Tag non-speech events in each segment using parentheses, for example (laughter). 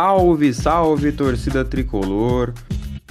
Salve, salve, torcida tricolor.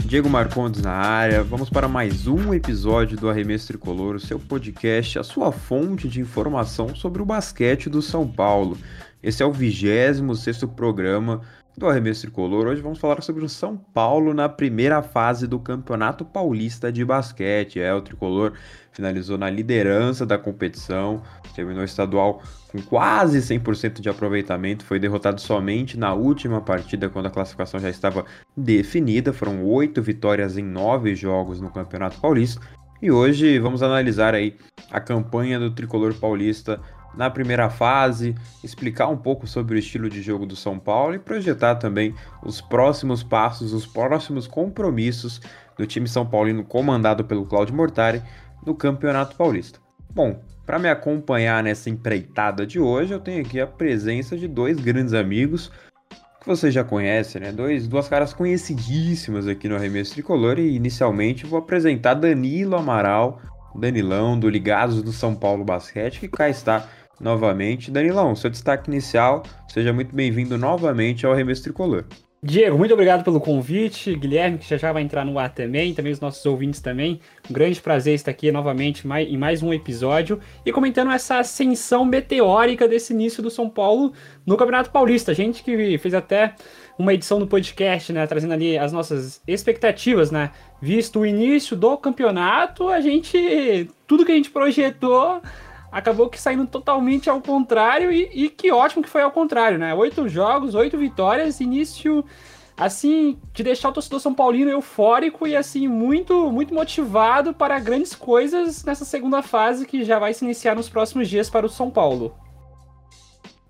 Diego Marcondes na área. Vamos para mais um episódio do Arremesso Tricolor, o seu podcast, a sua fonte de informação sobre o basquete do São Paulo. Esse é o 26 programa do Arremesso Tricolor. Hoje vamos falar sobre o São Paulo na primeira fase do Campeonato Paulista de Basquete. É, o Tricolor finalizou na liderança da competição, terminou estadual com quase 100% de aproveitamento, foi derrotado somente na última partida, quando a classificação já estava definida. Foram oito vitórias em nove jogos no Campeonato Paulista. E hoje vamos analisar aí a campanha do tricolor paulista na primeira fase, explicar um pouco sobre o estilo de jogo do São Paulo e projetar também os próximos passos, os próximos compromissos do time São Paulino comandado pelo Claudio Mortari no Campeonato Paulista. Bom, para me acompanhar nessa empreitada de hoje, eu tenho aqui a presença de dois grandes amigos que você já conhece, né? Dois, duas caras conhecidíssimas aqui no Arremesso Tricolor e inicialmente vou apresentar Danilo Amaral, Danilão do Ligados do São Paulo Basquete, que cá está novamente. Danilão, seu destaque inicial, seja muito bem-vindo novamente ao Arremesso Tricolor. Diego, muito obrigado pelo convite. Guilherme, que já já vai entrar no ar também, também os nossos ouvintes também. Um grande prazer estar aqui novamente em mais um episódio e comentando essa ascensão meteórica desse início do São Paulo no Campeonato Paulista. A gente que fez até uma edição do podcast, né, trazendo ali as nossas expectativas, né? Visto o início do campeonato, a gente tudo que a gente projetou acabou que saindo totalmente ao contrário e, e, que ótimo que foi ao contrário, né? Oito jogos, oito vitórias, início assim de deixar o torcedor São Paulino eufórico e assim muito muito motivado para grandes coisas nessa segunda fase que já vai se iniciar nos próximos dias para o São Paulo.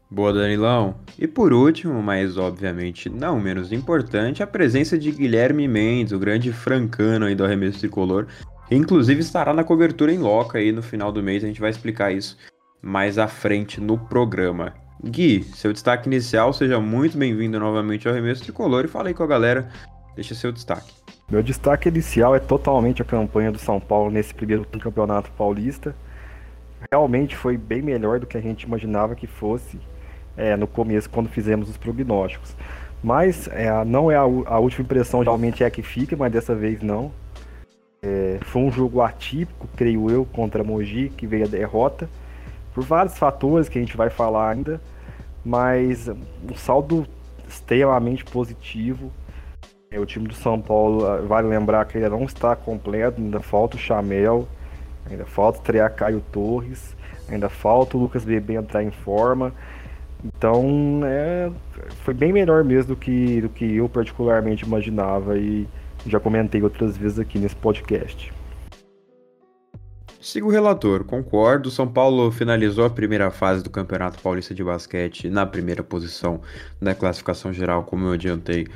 Boa, Danilão. E por último, mas obviamente não menos importante, a presença de Guilherme Mendes, o grande francano aí do arremesso tricolor, Inclusive estará na cobertura em loca aí no final do mês, a gente vai explicar isso mais à frente no programa. Gui, seu destaque inicial, seja muito bem-vindo novamente ao Remesso Tricolor e fala aí com a galera, deixa seu destaque. Meu destaque inicial é totalmente a campanha do São Paulo nesse primeiro campeonato paulista. Realmente foi bem melhor do que a gente imaginava que fosse é, no começo, quando fizemos os prognósticos. Mas é, não é a, a última impressão, geralmente é a que fica, mas dessa vez não. É, foi um jogo atípico, creio eu, contra Mogi, que veio a derrota, por vários fatores que a gente vai falar ainda, mas um saldo extremamente positivo. É, o time do São Paulo, ah, vale lembrar que ainda não está completo, ainda falta o Chamel, ainda falta estrear Caio Torres, ainda falta o Lucas Bebê entrar em forma. Então, é, foi bem melhor mesmo do que, do que eu particularmente imaginava e já comentei outras vezes aqui nesse podcast. Sigo o relator, concordo. São Paulo finalizou a primeira fase do Campeonato Paulista de Basquete na primeira posição da classificação geral, como eu adiantei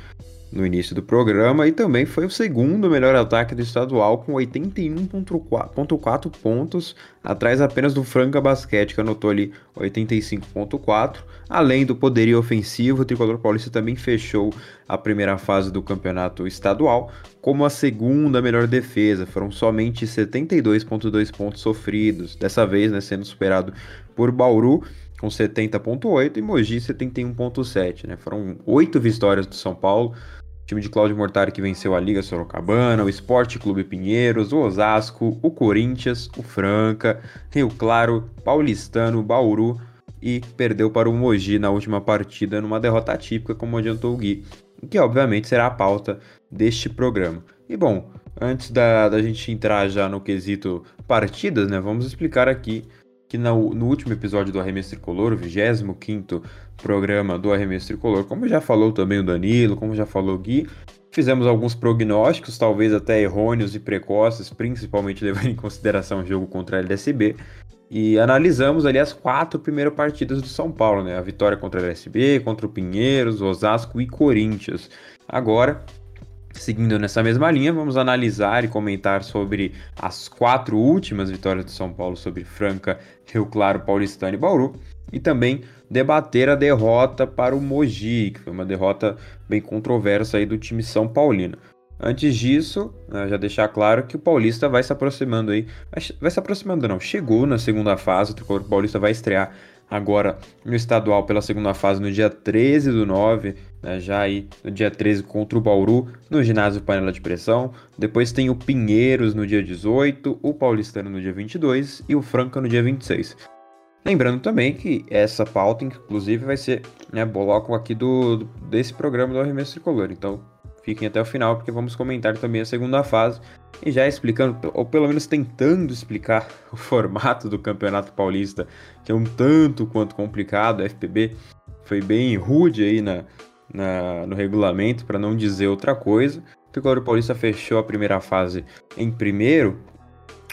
no início do programa e também foi o segundo melhor ataque do estadual com 81.4 pontos, atrás apenas do Franca Basquete que anotou ali 85.4. Além do poderio ofensivo, o Tricolor Paulista também fechou a primeira fase do campeonato estadual como a segunda melhor defesa, foram somente 72.2 pontos sofridos, dessa vez né, sendo superado por Bauru com 70.8 e Mogi 71.7, né? Foram oito vitórias do São Paulo, time de Cláudio Mortari que venceu a Liga Sorocabana, o Esporte Clube Pinheiros, o Osasco, o Corinthians, o Franca, Rio Claro, Paulistano, Bauru e perdeu para o Mogi na última partida numa derrota típica, como adiantou o Gui, que obviamente será a pauta deste programa. E bom, antes da, da gente entrar já no quesito partidas, né, vamos explicar aqui que no, no último episódio do Arremesso Tricolor, o 25 programa do Arremesso Tricolor, como já falou também o Danilo, como já falou o Gui, fizemos alguns prognósticos, talvez até errôneos e precoces, principalmente (laughs) levando em consideração o jogo contra a LSB, e analisamos ali as quatro primeiras partidas do São Paulo, né? A vitória contra a LSB, contra o Pinheiros, Osasco e Corinthians. Agora, Seguindo nessa mesma linha, vamos analisar e comentar sobre as quatro últimas vitórias do São Paulo sobre Franca, Rio Claro, Paulistano e Bauru, e também debater a derrota para o Mogi, que foi uma derrota bem controversa aí do time São Paulino. Antes disso, né, já deixar claro que o Paulista vai se aproximando aí, vai se aproximando não, chegou na segunda fase, o Paulista vai estrear agora no estadual pela segunda fase no dia 13 do 9, né, já aí no dia 13 contra o Bauru, no ginásio Panela de Pressão. Depois tem o Pinheiros no dia 18, o Paulistano no dia 22 e o Franca no dia 26. Lembrando também que essa pauta, inclusive, vai ser né, bloco aqui do, desse programa do Arremesso Tricolor. Então, fiquem até o final, porque vamos comentar também a segunda fase. E já explicando, ou pelo menos tentando explicar (laughs) o formato do Campeonato Paulista, que é um tanto quanto complicado. A FPB foi bem rude aí na, na no regulamento, para não dizer outra coisa. O Tricolor Paulista fechou a primeira fase em primeiro,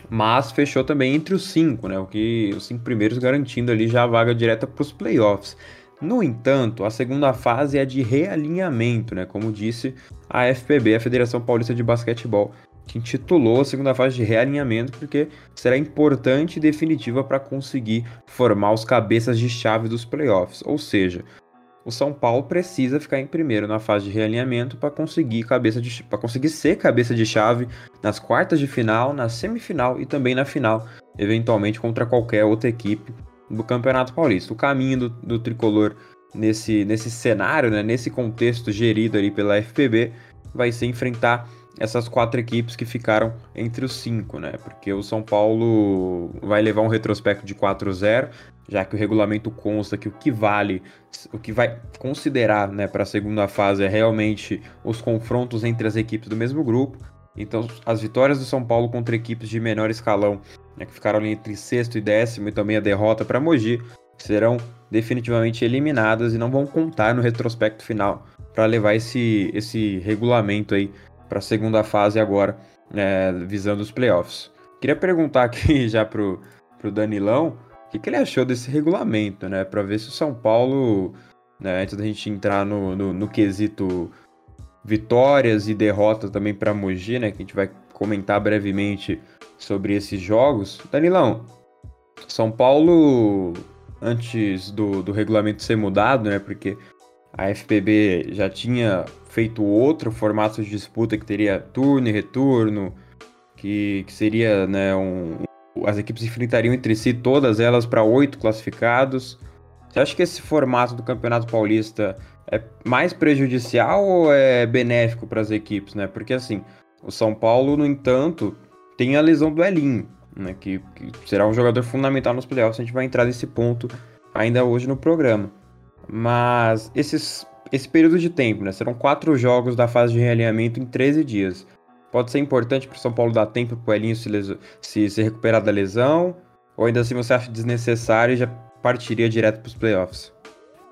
mas fechou também entre os cinco, né? O que os cinco primeiros garantindo ali já a vaga direta para os playoffs. No entanto, a segunda fase é de realinhamento, né? Como disse a FPB, a Federação Paulista de Basquetebol, que intitulou a segunda fase de realinhamento porque será importante e definitiva para conseguir formar os cabeças de chave dos playoffs. Ou seja, o São Paulo precisa ficar em primeiro na fase de realinhamento para conseguir cabeça de para conseguir ser cabeça de chave nas quartas de final, na semifinal e também na final, eventualmente contra qualquer outra equipe do Campeonato Paulista. O caminho do, do tricolor nesse, nesse cenário, né, nesse contexto gerido ali pela FPB, vai ser enfrentar essas quatro equipes que ficaram entre os cinco, né? Porque o São Paulo vai levar um retrospecto de 4-0, já que o regulamento consta que o que vale, o que vai considerar né, para a segunda fase é realmente os confrontos entre as equipes do mesmo grupo. Então, as vitórias do São Paulo contra equipes de menor escalão, né, que ficaram ali entre sexto e décimo, e também a derrota para Mogi, serão definitivamente eliminadas e não vão contar no retrospecto final para levar esse, esse regulamento aí para a segunda fase agora, né, visando os playoffs. Queria perguntar aqui (laughs) já pro, pro Danilão o que, que ele achou desse regulamento, né? Para ver se o São Paulo, né, antes da gente entrar no, no, no quesito vitórias e derrotas também para Mogi, né? Que a gente vai comentar brevemente sobre esses jogos. Danilão, São Paulo, antes do, do regulamento ser mudado, né? Porque a FPB já tinha feito outro formato de disputa que teria turno e retorno, que, que seria né, um, as equipes enfrentariam entre si todas elas para oito classificados. Você acha que esse formato do Campeonato Paulista é mais prejudicial ou é benéfico para as equipes, né? Porque assim, o São Paulo, no entanto, tem a lesão do Elinho, né? Que, que será um jogador fundamental nos playoffs. A gente vai entrar nesse ponto ainda hoje no programa. Mas esses, esse período de tempo, né? Serão quatro jogos da fase de realinhamento em 13 dias. Pode ser importante para o São Paulo dar tempo para o Elinho se, se, se recuperar da lesão? Ou ainda assim você acha desnecessário e já partiria direto para os playoffs?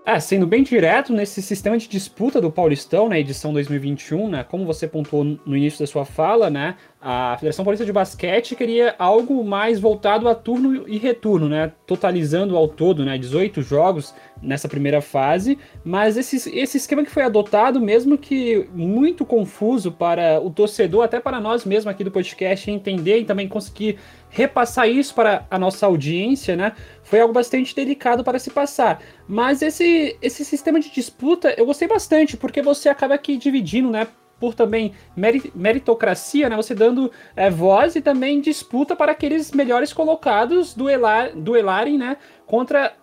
É, sendo bem direto, nesse sistema de disputa do Paulistão, na né, edição 2021, né, como você pontuou no início da sua fala, né, a Federação Paulista de Basquete queria algo mais voltado a turno e retorno, né, totalizando ao todo, né, 18 jogos nessa primeira fase, mas esse, esse esquema que foi adotado, mesmo que muito confuso para o torcedor, até para nós mesmos aqui do podcast entender e também conseguir repassar isso para a nossa audiência, né? Foi algo bastante delicado para se passar. Mas esse, esse sistema de disputa eu gostei bastante, porque você acaba aqui dividindo, né? Por também meritocracia, né? Você dando é, voz e também disputa para aqueles melhores colocados do duelarem, né? Contra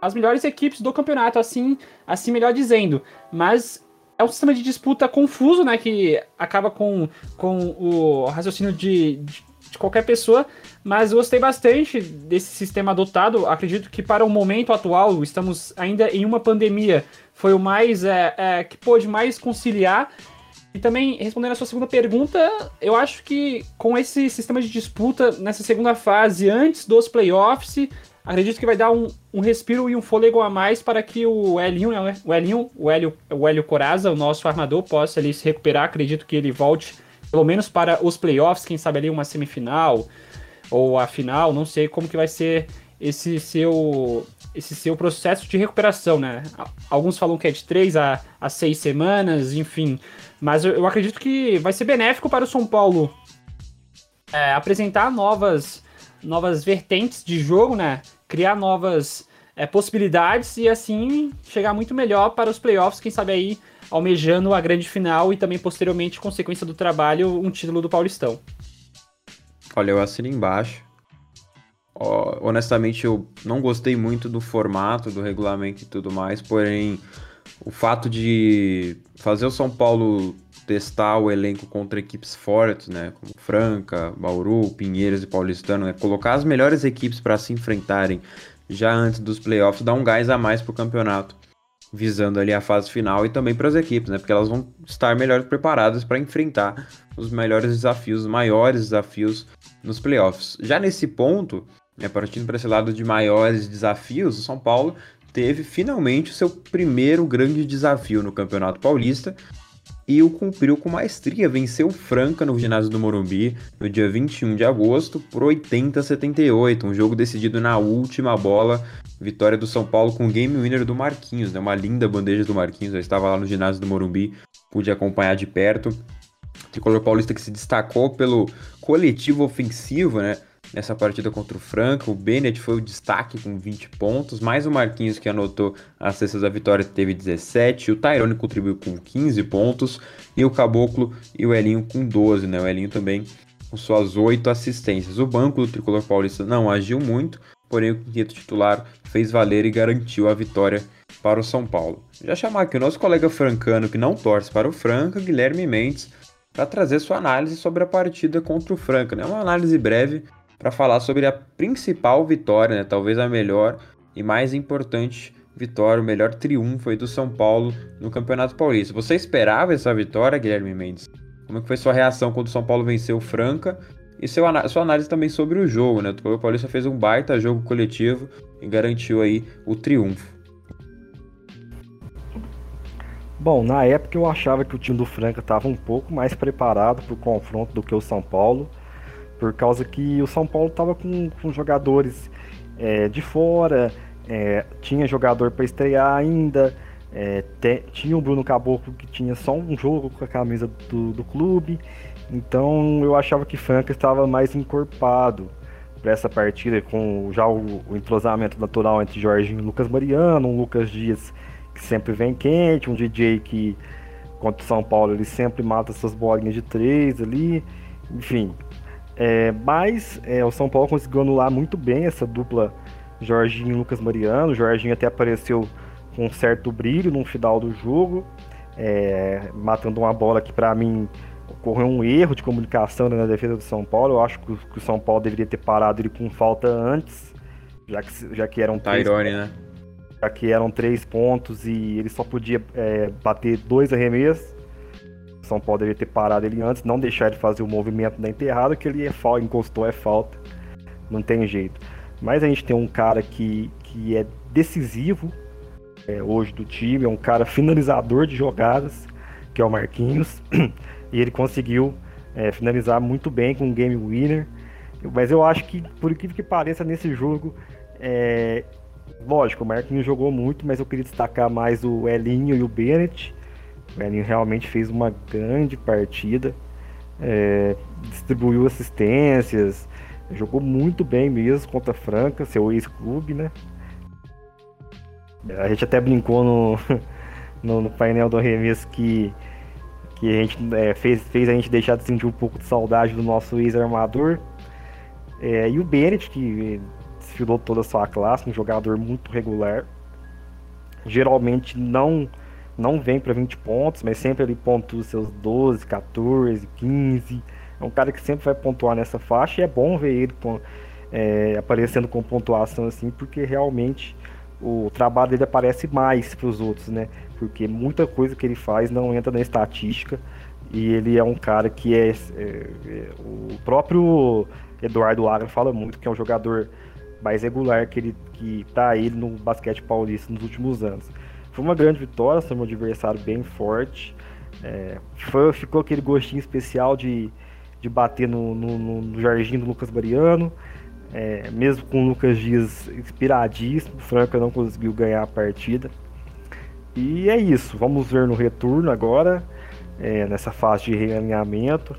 as melhores equipes do campeonato, assim, assim melhor dizendo. Mas é um sistema de disputa confuso, né? Que acaba com, com o raciocínio de, de de qualquer pessoa, mas gostei bastante desse sistema adotado. Acredito que para o momento atual, estamos ainda em uma pandemia, foi o mais é, é, que pôde mais conciliar. E também, respondendo a sua segunda pergunta, eu acho que com esse sistema de disputa nessa segunda fase, antes dos playoffs, acredito que vai dar um, um respiro e um fôlego a mais para que o Elinho, né, o Elinho, o Hélio, o Hélio Coraza, o nosso armador, possa ali se recuperar. Acredito que ele volte pelo menos para os playoffs, quem sabe ali uma semifinal ou a final, não sei como que vai ser esse seu esse seu processo de recuperação, né? Alguns falam que é de três a, a seis semanas, enfim. Mas eu, eu acredito que vai ser benéfico para o São Paulo é, apresentar novas, novas vertentes de jogo, né? Criar novas é, possibilidades e assim chegar muito melhor para os playoffs, quem sabe aí almejando a grande final e também posteriormente, consequência do trabalho, um título do Paulistão. Olha, eu assino embaixo. honestamente, eu não gostei muito do formato, do regulamento e tudo mais, porém, o fato de fazer o São Paulo testar o elenco contra equipes fortes, né, como Franca, Bauru, Pinheiros e Paulistano, né, colocar as melhores equipes para se enfrentarem já antes dos playoffs, dá um gás a mais para o campeonato, visando ali a fase final e também para as equipes, né, porque elas vão estar melhores preparadas para enfrentar os melhores desafios, os maiores desafios nos playoffs. Já nesse ponto, né, partindo para esse lado de maiores desafios, o São Paulo teve finalmente o seu primeiro grande desafio no Campeonato Paulista, e o cumpriu com maestria, venceu Franca no ginásio do Morumbi no dia 21 de agosto por 80 a 78, um jogo decidido na última bola, vitória do São Paulo com o game winner do Marquinhos, né? uma linda bandeja do Marquinhos, eu estava lá no ginásio do Morumbi, pude acompanhar de perto. Tricolor paulista que se destacou pelo coletivo ofensivo, né? Nessa partida contra o Franca. O Bennett foi o destaque com 20 pontos, mais o Marquinhos que anotou as cestas da vitória teve 17, o Tyrone contribuiu com 15 pontos e o Caboclo e o Elinho com 12, né? O Elinho também com suas 8 assistências. O banco do Tricolor Paulista não agiu muito, porém o quinteto titular fez valer e garantiu a vitória para o São Paulo. Já chamar aqui o nosso colega francano que não torce para o Franca, Guilherme Mendes, para trazer sua análise sobre a partida contra o Franca. Né? Uma análise breve para falar sobre a principal vitória, né? talvez a melhor e mais importante vitória, o melhor triunfo aí do São Paulo no Campeonato Paulista. Você esperava essa vitória, Guilherme Mendes? Como é foi sua reação quando o São Paulo venceu o Franca? E seu, sua análise também sobre o jogo, né? O Paulista fez um baita jogo coletivo e garantiu aí o triunfo. Bom, na época eu achava que o time do Franca estava um pouco mais preparado para o confronto do que o São Paulo. Por causa que o São Paulo estava com, com jogadores é, de fora, é, tinha jogador para estrear ainda, é, te, tinha o Bruno Caboclo que tinha só um jogo com a camisa do, do clube, então eu achava que Franca estava mais encorpado para essa partida, com já o, o, entrosamento natural entre Jorginho e Lucas Mariano, um Lucas Dias que sempre vem quente, um DJ que contra o São Paulo ele sempre mata suas bolinhas de três ali, enfim, é, mas é, o São Paulo conseguiu anular muito bem essa dupla Jorginho e Lucas Mariano. O Jorginho até apareceu com um certo brilho no final do jogo, é, matando uma bola que para mim ocorreu um erro de comunicação na defesa do São Paulo. Eu acho que o, que o São Paulo deveria ter parado ele com falta antes, já que, já que eram Tyrone, né? Já que eram três pontos e ele só podia é, bater dois arremessos. São Paulo deveria ter parado ele antes, não deixar ele fazer o movimento da enterrada, que ele é falta, encostou é falta. Não tem jeito. Mas a gente tem um cara que, que é decisivo é, hoje do time, é um cara finalizador de jogadas, que é o Marquinhos. (clears throat) e ele conseguiu é, finalizar muito bem com um game winner. Mas eu acho que, por incrível que pareça, nesse jogo, é, lógico, o Marquinhos jogou muito, mas eu queria destacar mais o Elinho e o Bennett. O Elinho realmente fez uma grande partida, é, distribuiu assistências, jogou muito bem mesmo contra Franca, seu ex-clube, né? A gente até brincou no, (laughs) no, no painel do arremesso que, que a gente é, fez, fez a gente deixar de sentir um pouco de saudade do nosso ex-armador. É, e o Bennett, que desfilou toda a sua classe, um jogador muito regular. Geralmente não não vem para 20 pontos, mas sempre ele pontua seus 12, 14, 15. É um cara que sempre vai pontuar nessa faixa e é bom ver ele é, aparecendo com pontuação assim, porque realmente o trabalho dele aparece mais para os outros, né? Porque muita coisa que ele faz não entra na estatística e ele é um cara que é, é, é o próprio Eduardo Agra fala muito que é um jogador mais regular que ele que tá ele no basquete paulista nos últimos anos. Foi uma grande vitória, foi um adversário bem forte. É, foi, ficou aquele gostinho especial de, de bater no, no, no Jardim do Lucas Mariano. É, mesmo com o Lucas Dias inspiradíssimo, o Franca não conseguiu ganhar a partida. E é isso, vamos ver no retorno agora, é, nessa fase de realinhamento,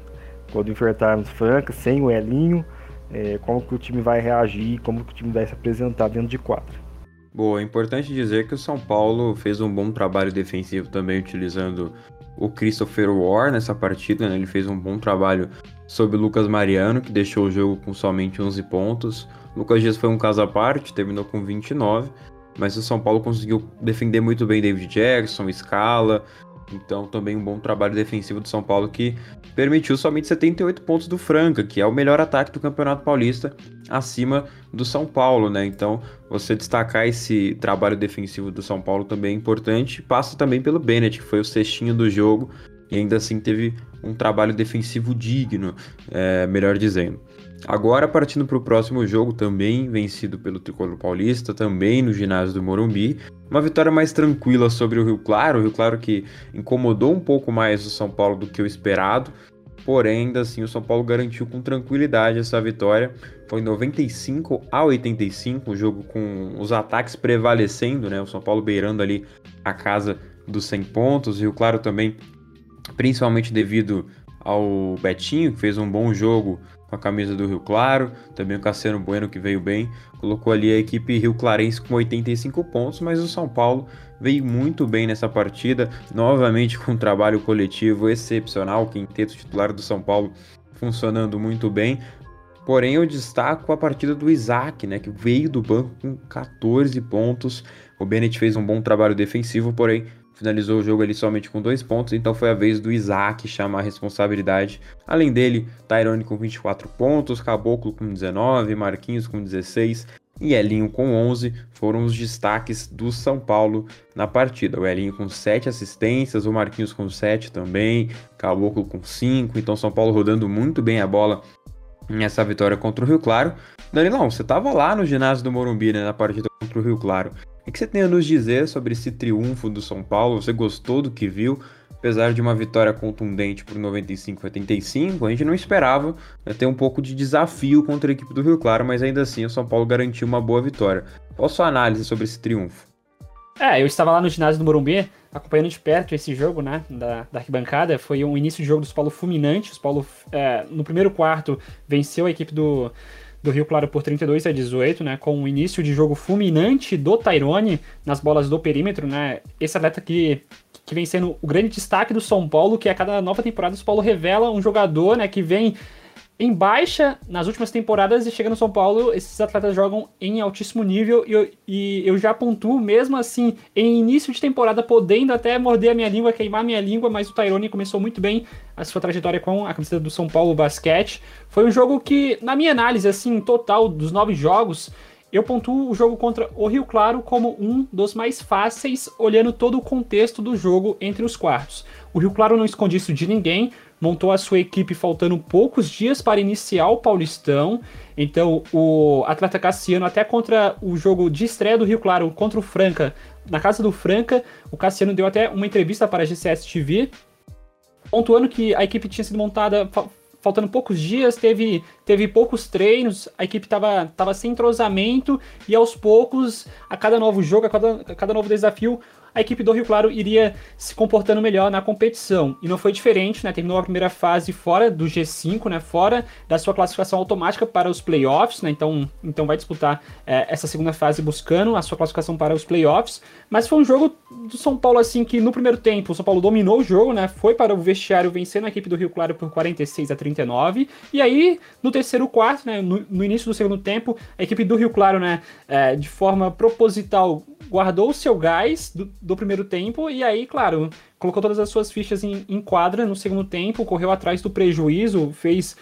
quando enfrentarmos Franca, sem o Elinho, é, como que o time vai reagir, como que o time vai se apresentar dentro de quadra. Boa, é importante dizer que o São Paulo fez um bom trabalho defensivo também utilizando o Christopher War nessa partida, né? Ele fez um bom trabalho sobre o Lucas Mariano, que deixou o jogo com somente 11 pontos. Lucas Dias foi um caso à parte, terminou com 29. mas o São Paulo conseguiu defender muito bem David Jackson, Scala, então também um bom trabalho defensivo do São Paulo que permitiu somente 78 pontos do Franca, que é o melhor ataque do Campeonato Paulista, acima do São Paulo, né? Então, você destacar esse trabalho defensivo do São Paulo também é importante. Passa também pelo Bennett, que foi o cestinho do jogo e ainda assim teve um trabalho defensivo digno, é, melhor dizendo. Agora, partindo para o próximo jogo, também vencido pelo Tricolor Paulista, também no ginásio do Morumbi. Uma vitória mais tranquila sobre o Rio Claro. O Rio Claro que incomodou um pouco mais o São Paulo do que o esperado. Porém, ainda assim, o São Paulo garantiu com tranquilidade essa vitória. Foi 95 a 85, o jogo com os ataques prevalecendo, né? O São Paulo beirando ali a casa dos 100 pontos. O Rio Claro também, principalmente devido ao Betinho, que fez um bom jogo com a camisa do Rio Claro, também o Cassiano Bueno que veio bem, colocou ali a equipe Rio Clarense com 85 pontos, mas o São Paulo veio muito bem nessa partida, novamente com um trabalho coletivo excepcional, o quinteto titular do São Paulo funcionando muito bem. Porém, eu destaco a partida do Isaac, né, que veio do banco com 14 pontos. O Bennett fez um bom trabalho defensivo, porém finalizou o jogo ali somente com dois pontos, então foi a vez do Isaac chamar a responsabilidade. Além dele, Tyrone com 24 pontos, Caboclo com 19, Marquinhos com 16 e Elinho com 11 foram os destaques do São Paulo na partida. O Elinho com 7 assistências, o Marquinhos com 7 também, Caboclo com 5, então São Paulo rodando muito bem a bola nessa vitória contra o Rio Claro. Danilão, você estava lá no ginásio do Morumbi, né, na partida contra o Rio Claro. O que você tem a nos dizer sobre esse triunfo do São Paulo? Você gostou do que viu? Apesar de uma vitória contundente por 95 a 85, a gente não esperava né, ter um pouco de desafio contra a equipe do Rio Claro, mas ainda assim o São Paulo garantiu uma boa vitória. Qual a sua análise sobre esse triunfo? É, eu estava lá no ginásio do Morumbi, acompanhando de perto esse jogo, né, da, da arquibancada. Foi um início de jogo do São Paulo fulminante. O São Paulo, é, no primeiro quarto, venceu a equipe do, do Rio Claro por 32 a 18, né, com um início de jogo fulminante do Tyrone nas bolas do perímetro, né, esse atleta que, que vem sendo o grande destaque do São Paulo, que a cada nova temporada o São Paulo revela um jogador, né, que vem em baixa nas últimas temporadas e chega no São Paulo, esses atletas jogam em altíssimo nível e eu, e eu já pontuo, mesmo assim, em início de temporada, podendo até morder a minha língua, queimar a minha língua, mas o Tyrone começou muito bem a sua trajetória com a camiseta do São Paulo Basquete. Foi um jogo que, na minha análise, assim, total dos nove jogos, eu pontuo o jogo contra o Rio Claro como um dos mais fáceis, olhando todo o contexto do jogo entre os quartos. O Rio Claro não esconde isso de ninguém, montou a sua equipe faltando poucos dias para iniciar o Paulistão. Então, o atleta Cassiano, até contra o jogo de estreia do Rio Claro contra o Franca, na casa do Franca, o Cassiano deu até uma entrevista para a GCS TV, pontuando que a equipe tinha sido montada faltando poucos dias, teve, teve poucos treinos, a equipe estava tava sem entrosamento e aos poucos, a cada novo jogo, a cada, a cada novo desafio, a equipe do Rio Claro iria se comportando melhor na competição. E não foi diferente, né? Terminou a primeira fase fora do G5, né? Fora da sua classificação automática para os playoffs, né? Então, então vai disputar é, essa segunda fase buscando a sua classificação para os playoffs. Mas foi um jogo do São Paulo, assim, que no primeiro tempo o São Paulo dominou o jogo, né? Foi para o vestiário vencendo a equipe do Rio Claro por 46 a 39. E aí, no terceiro quarto, né? No, no início do segundo tempo, a equipe do Rio Claro, né? É, de forma proposital guardou o seu gás do, do, primeiro tempo e aí, claro, colocou todas as suas fichas em, em quadra no segundo tempo, correu atrás do prejuízo, fez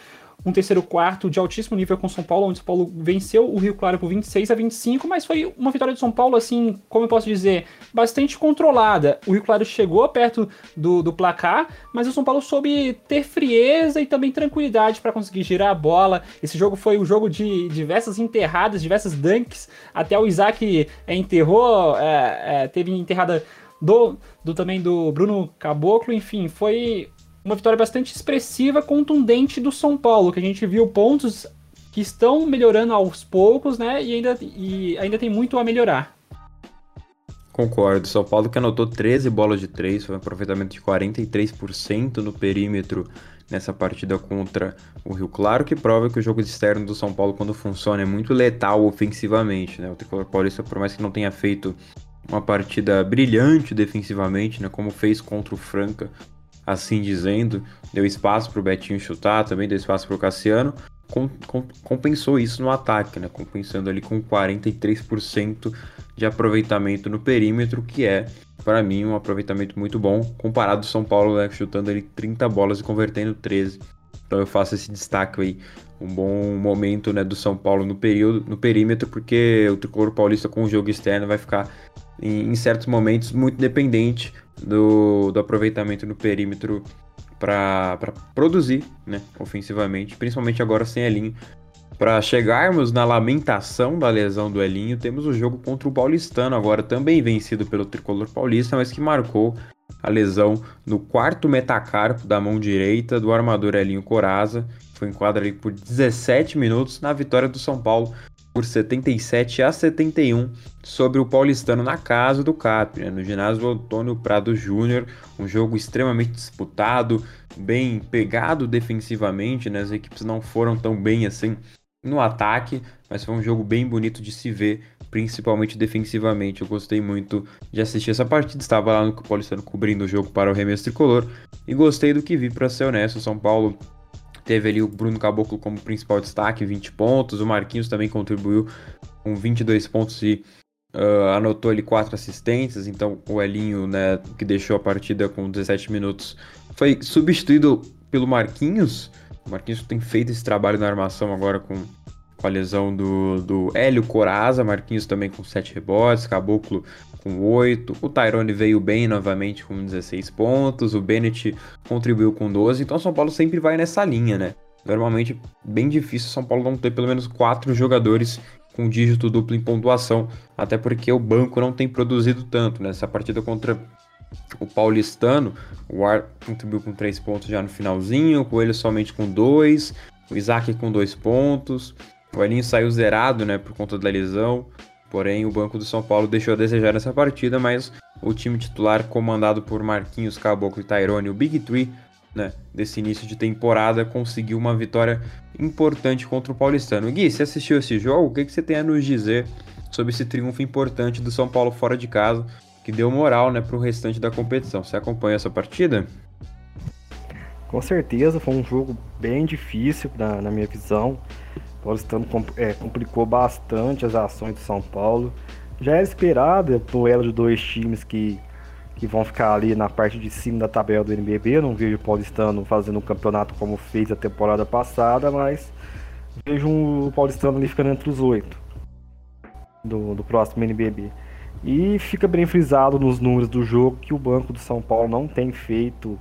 um terceiro quarto de altíssimo nível com São Paulo, onde São Paulo venceu o Rio Claro por 26 a 25, mas foi uma vitória de São Paulo, assim, como eu posso dizer, bastante controlada. O Rio Claro chegou perto do, do placar, mas o São Paulo soube ter frieza e também tranquilidade para conseguir girar a bola. Esse jogo foi um jogo de diversas enterradas, diversas dunks, até o Isaac é, enterrou, é, é, teve enterrada do, do também do Bruno Caboclo, enfim, foi uma vitória bastante expressiva, contundente do São Paulo, que a gente viu pontos que estão melhorando aos poucos, né? E ainda, e ainda tem muito a melhorar. Concordo. São Paulo que anotou 13 bolas de 3, foi um aproveitamento de 43% no perímetro nessa partida contra o Rio Claro, que prova que o jogo externo do São Paulo, quando funciona, é muito letal ofensivamente. Né? O Tricolor Paulista, por mais que não tenha feito uma partida brilhante defensivamente, né? como fez contra o Franca, assim dizendo. Deu espaço para o Betinho chutar, também deu espaço para o Cassiano. com, com, compensou isso no ataque, né? Compensando ali com 43% de aproveitamento no perímetro, que é, para mim, um aproveitamento muito bom, comparado ao São Paulo, né, chutando ali 30 bolas e convertendo 13. Então eu faço esse destaque aí, um bom momento né, do São Paulo no, período, no perímetro, porque o tricolor paulista com o jogo externo vai ficar, em, em certos momentos, muito dependente do, do aproveitamento no perímetro para produzir né, ofensivamente, principalmente agora sem Elinho. Para chegarmos na lamentação da lesão do Elinho, temos o jogo contra o Paulistano, agora também vencido pelo tricolor paulista, mas que marcou a lesão no quarto metacarpo da mão direita do armador Elinho Coraza. Foi enquadrado por 17 minutos na vitória do São Paulo por 77 a 71 sobre o Paulistano na casa do Capri, né, no ginásio Antônio Prado Júnior, um jogo extremamente disputado, bem pegado defensivamente, né, as equipes não foram tão bem assim no ataque, mas foi um jogo bem bonito de se ver, principalmente defensivamente. Eu gostei muito de assistir essa partida, estava lá no Paulistano cobrindo o jogo para o Remesso Tricolor e gostei do que vi para ser honesto. O São Paulo Teve ali o Bruno Caboclo como principal destaque, 20 pontos. O Marquinhos também contribuiu com 22 pontos e uh, anotou ali quatro assistências. Então o Elinho, né, que deixou a partida com 17 minutos, foi substituído pelo Marquinhos. O Marquinhos tem feito esse trabalho na armação agora com, com a lesão do, do Hélio Coraza. Marquinhos também com 7 rebotes. Caboclo com 8. O Tyrone veio bem novamente com 16 pontos. O Bennett contribuiu com 12. Então, São Paulo sempre vai nessa linha, né? Normalmente, bem difícil São Paulo não ter pelo menos 4 jogadores com dígito duplo em pontuação. Até porque o banco não tem produzido tanto. Nessa né? partida contra o Paulistano, o Ar contribuiu com 3 pontos já no finalzinho. O Coelho somente com 2. O Isaac com 2 pontos. O Elinho saiu zerado, né, por conta da lesão. Porém, o Banco do São Paulo deixou a desejar nessa partida, mas o time titular, comandado por Marquinhos, Caboclo e Tyrone, o Big Three, né, desse início de temporada, conseguiu uma vitória importante contra o Paulistano. Gui, você assistiu esse jogo? O que, que você tem a nos dizer sobre esse triunfo importante do São Paulo fora de casa, que deu moral né, para o restante da competição? Você acompanha essa partida? Com certeza, foi um jogo bem difícil na, na minha visão. Paulistano é, complicou bastante as ações do São Paulo. Já era esperado, é duelo de dois times que, que vão ficar ali na parte de cima da tabela do NBB. não vejo o Paulistano fazendo um campeonato como fez a temporada passada, mas vejo o Paulistano ali ficando entre os oito do, do próximo NBB. E fica bem frisado nos números do jogo que o Banco do São Paulo não tem feito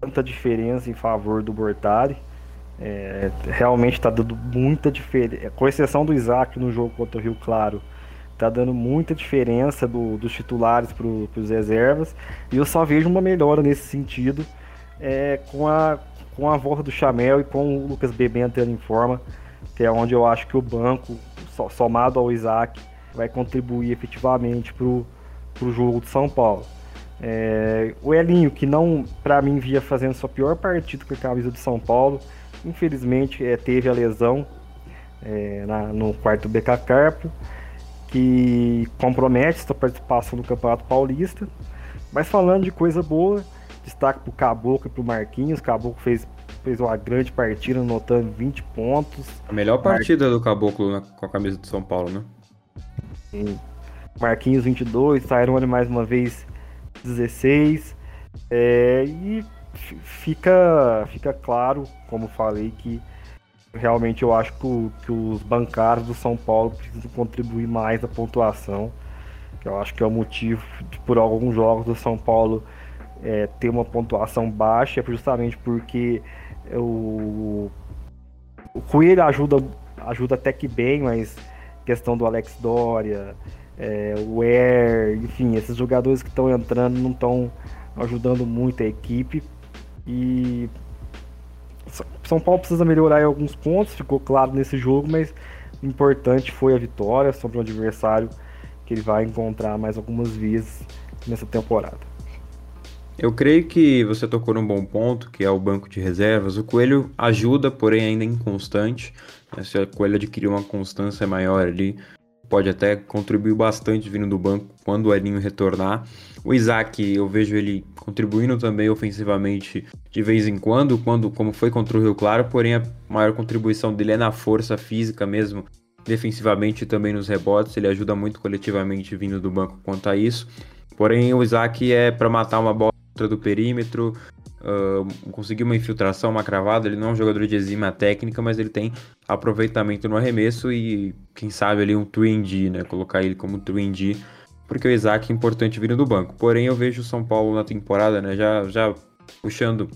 tanta diferença em favor do Bortari. É, realmente está dando muita diferença, com exceção do Isaac no jogo contra o Rio Claro, está dando muita diferença do, dos titulares para os reservas. E eu só vejo uma melhora nesse sentido é, com, a, com a volta do Chamel e com o Lucas Bebê entrando em forma, que é onde eu acho que o banco, somado ao Isaac, vai contribuir efetivamente para o jogo do São Paulo. É, o Elinho, que não, para mim, via fazendo sua pior partida com a camisa do São Paulo, infelizmente é, teve a lesão é, na, no quarto BK Carpo, que compromete sua participação no Campeonato Paulista. Mas falando de coisa boa, destaque para o Caboclo e para o Marquinhos. Caboclo fez, fez uma grande partida, anotando 20 pontos. A melhor partida Mar... do Caboclo né, com a camisa do São Paulo, né? Sim. Marquinhos 22, Tyrone mais uma vez 16. É, e fica, fica claro, como falei, que realmente eu acho que, o, que os bancários do São Paulo precisam contribuir mais na pontuação. Que eu acho que é o motivo de, por alguns jogos do São Paulo é, ter uma pontuação baixa, justamente porque o, o Coelho ajuda, ajuda até que bem, mas questão do Alex Doria, é, o Air, enfim, esses jogadores que estão entrando não estão ajudando muito a equipe. E São Paulo precisa melhorar em alguns pontos, ficou claro nesse jogo, mas o importante foi a vitória sobre um adversário que ele vai encontrar mais algumas vezes nessa temporada. Eu creio que você tocou num bom ponto, que é o banco de reservas. O Coelho ajuda, porém ainda inconstante. Se o Coelho adquirir uma constância maior ali, pode até contribuir bastante vindo do banco quando o Elinho retornar. O Isaac, eu vejo ele contribuindo também ofensivamente de vez em quando, quando como foi contra o Rio Claro, porém a maior contribuição dele é na força física mesmo, defensivamente e também nos rebotes, ele ajuda muito coletivamente vindo do banco quanto a isso. Porém, o Isaac é para matar uma bola do perímetro, uh, conseguir uma infiltração, uma cravada. Ele não é um jogador de exima técnica, mas ele tem aproveitamento no arremesso e, quem sabe, ali um 3D, né? Colocar ele como 3D, porque o Isaac é importante vindo do banco. Porém, eu vejo o São Paulo na temporada, né? Já, já puxando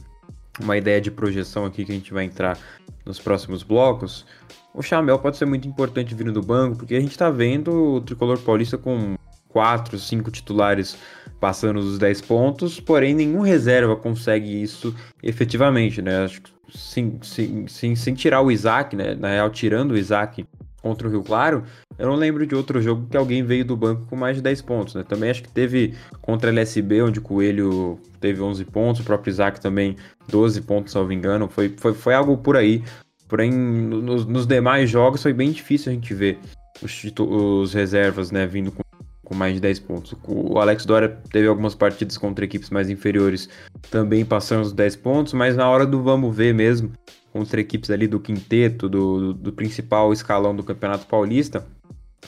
uma ideia de projeção aqui que a gente vai entrar nos próximos blocos. O Chamel pode ser muito importante vindo do banco, porque a gente tá vendo o tricolor paulista com quatro, cinco titulares passando dos 10 pontos, porém nenhum reserva consegue isso efetivamente, né? Acho que sim, sim, sim, sem tirar o Isaac, né? Na real, tirando o Isaac contra o Rio Claro, eu não lembro de outro jogo que alguém veio do banco com mais de 10 pontos, né? Também acho que teve contra a LSB, onde o Coelho teve 11 pontos, o próprio Isaac também 12 pontos, salvo engano. Foi, foi, foi algo por aí. Porém, nos, nos demais jogos foi bem difícil a gente ver os, os reservas, né, vindo com com mais de 10 pontos. O Alex Dória teve algumas partidas contra equipes mais inferiores também passando os 10 pontos, mas na hora do vamos ver mesmo, contra equipes ali do quinteto, do, do, do principal escalão do Campeonato Paulista,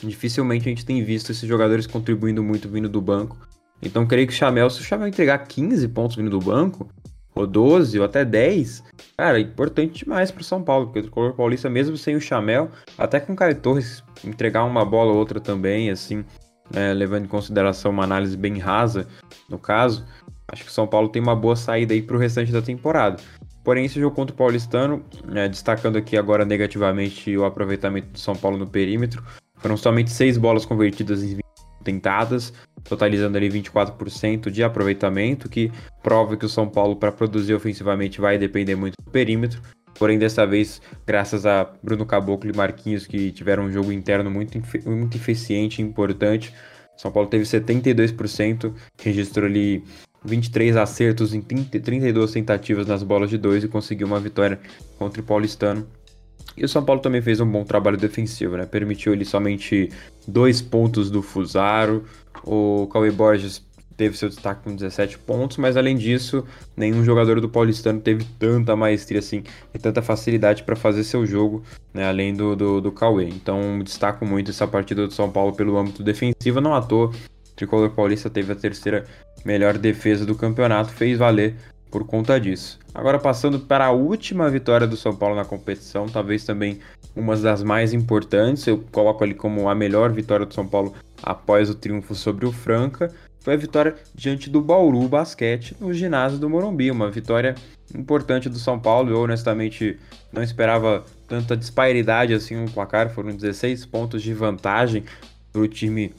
dificilmente a gente tem visto esses jogadores contribuindo muito vindo do banco. Então creio que o Chamel, se o Chamel entregar 15 pontos vindo do banco, ou 12, ou até 10, cara, é importante demais para o São Paulo, porque o Tricolor Paulista, mesmo sem o Chamel, até com o Caio Torres entregar uma bola ou outra também, assim, né, levando em consideração uma análise bem rasa no caso, acho que o São Paulo tem uma boa saída aí para o restante da temporada. Porém, esse jogo contra o Paulistano, né, destacando aqui agora negativamente o aproveitamento do São Paulo no perímetro, foram somente seis bolas convertidas em 20 tentadas, totalizando ali 24% de aproveitamento, que prova que o São Paulo, para produzir ofensivamente, vai depender muito do perímetro. Porém, dessa vez, graças a Bruno Caboclo e Marquinhos, que tiveram um jogo interno muito, muito eficiente e importante, São Paulo teve 72%, registrou ali 23 acertos em 30, 32 tentativas nas bolas de dois e conseguiu uma vitória contra o Paulistano. E o São Paulo também fez um bom trabalho defensivo, né? Permitiu ele somente dois pontos do Fusaro. O Cauê Borges teve seu destaque com 17 pontos, mas além disso, nenhum jogador do Paulistano teve tanta maestria assim e tanta facilidade para fazer seu jogo, né, além do, do, do Cauê. Então, destaco muito essa partida do São Paulo pelo âmbito defensivo, não à toa. O Tricolor Paulista teve a terceira melhor defesa do campeonato, fez valer por conta disso. Agora passando para a última vitória do São Paulo na competição, talvez também uma das mais importantes, eu coloco ali como a melhor vitória do São Paulo após o triunfo sobre o Franca, foi a vitória diante do Bauru Basquete no ginásio do Morumbi. Uma vitória importante do São Paulo. Eu honestamente não esperava tanta disparidade assim no placar. Foram 16 pontos de vantagem para o time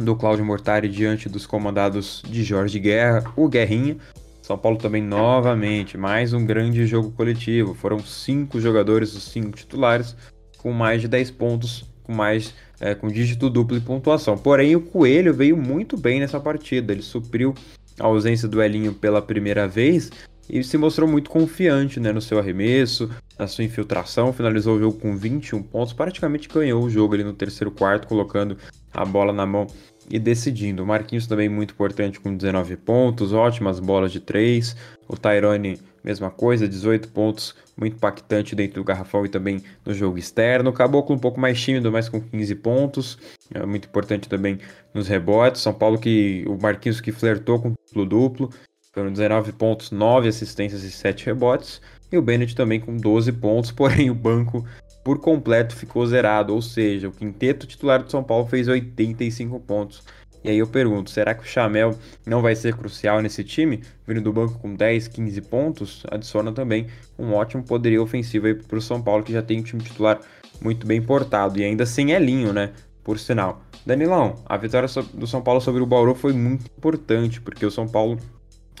do Cláudio Mortari diante dos comandados de Jorge Guerra, o Guerrinha. São Paulo também novamente, mais um grande jogo coletivo. Foram cinco jogadores, os cinco titulares, com mais de 10 pontos, com mais é, com dígito duplo de pontuação. Porém, o Coelho veio muito bem nessa partida. Ele supriu a ausência do Elinho pela primeira vez e se mostrou muito confiante né, no seu arremesso, na sua infiltração. Finalizou o jogo com 21 pontos, praticamente ganhou o jogo ali no terceiro quarto, colocando a bola na mão e decidindo. O Marquinhos também muito importante com 19 pontos, ótimas bolas de 3. O Tyrone mesma coisa, 18 pontos, muito impactante dentro do garrafão e também no jogo externo. O Caboclo um pouco mais tímido, mas com 15 pontos, é muito importante também nos rebotes. São Paulo que o Marquinhos que flertou com duplo-duplo, foram 19 pontos, 9 assistências e 7 rebotes. E o Bennett também com 12 pontos, (laughs) porém o banco por completo ficou zerado, ou seja, o quinteto titular do São Paulo fez 85 pontos. E aí eu pergunto, será que o Chamel não vai ser crucial nesse time? Vindo do banco com 10, 15 pontos, adiciona também um ótimo poderio ofensivo aí para o São Paulo, que já tem um time titular muito bem portado, e ainda sem Elinho, né? Por sinal. Danilão, a vitória do São Paulo sobre o Bauru foi muito importante, porque o São Paulo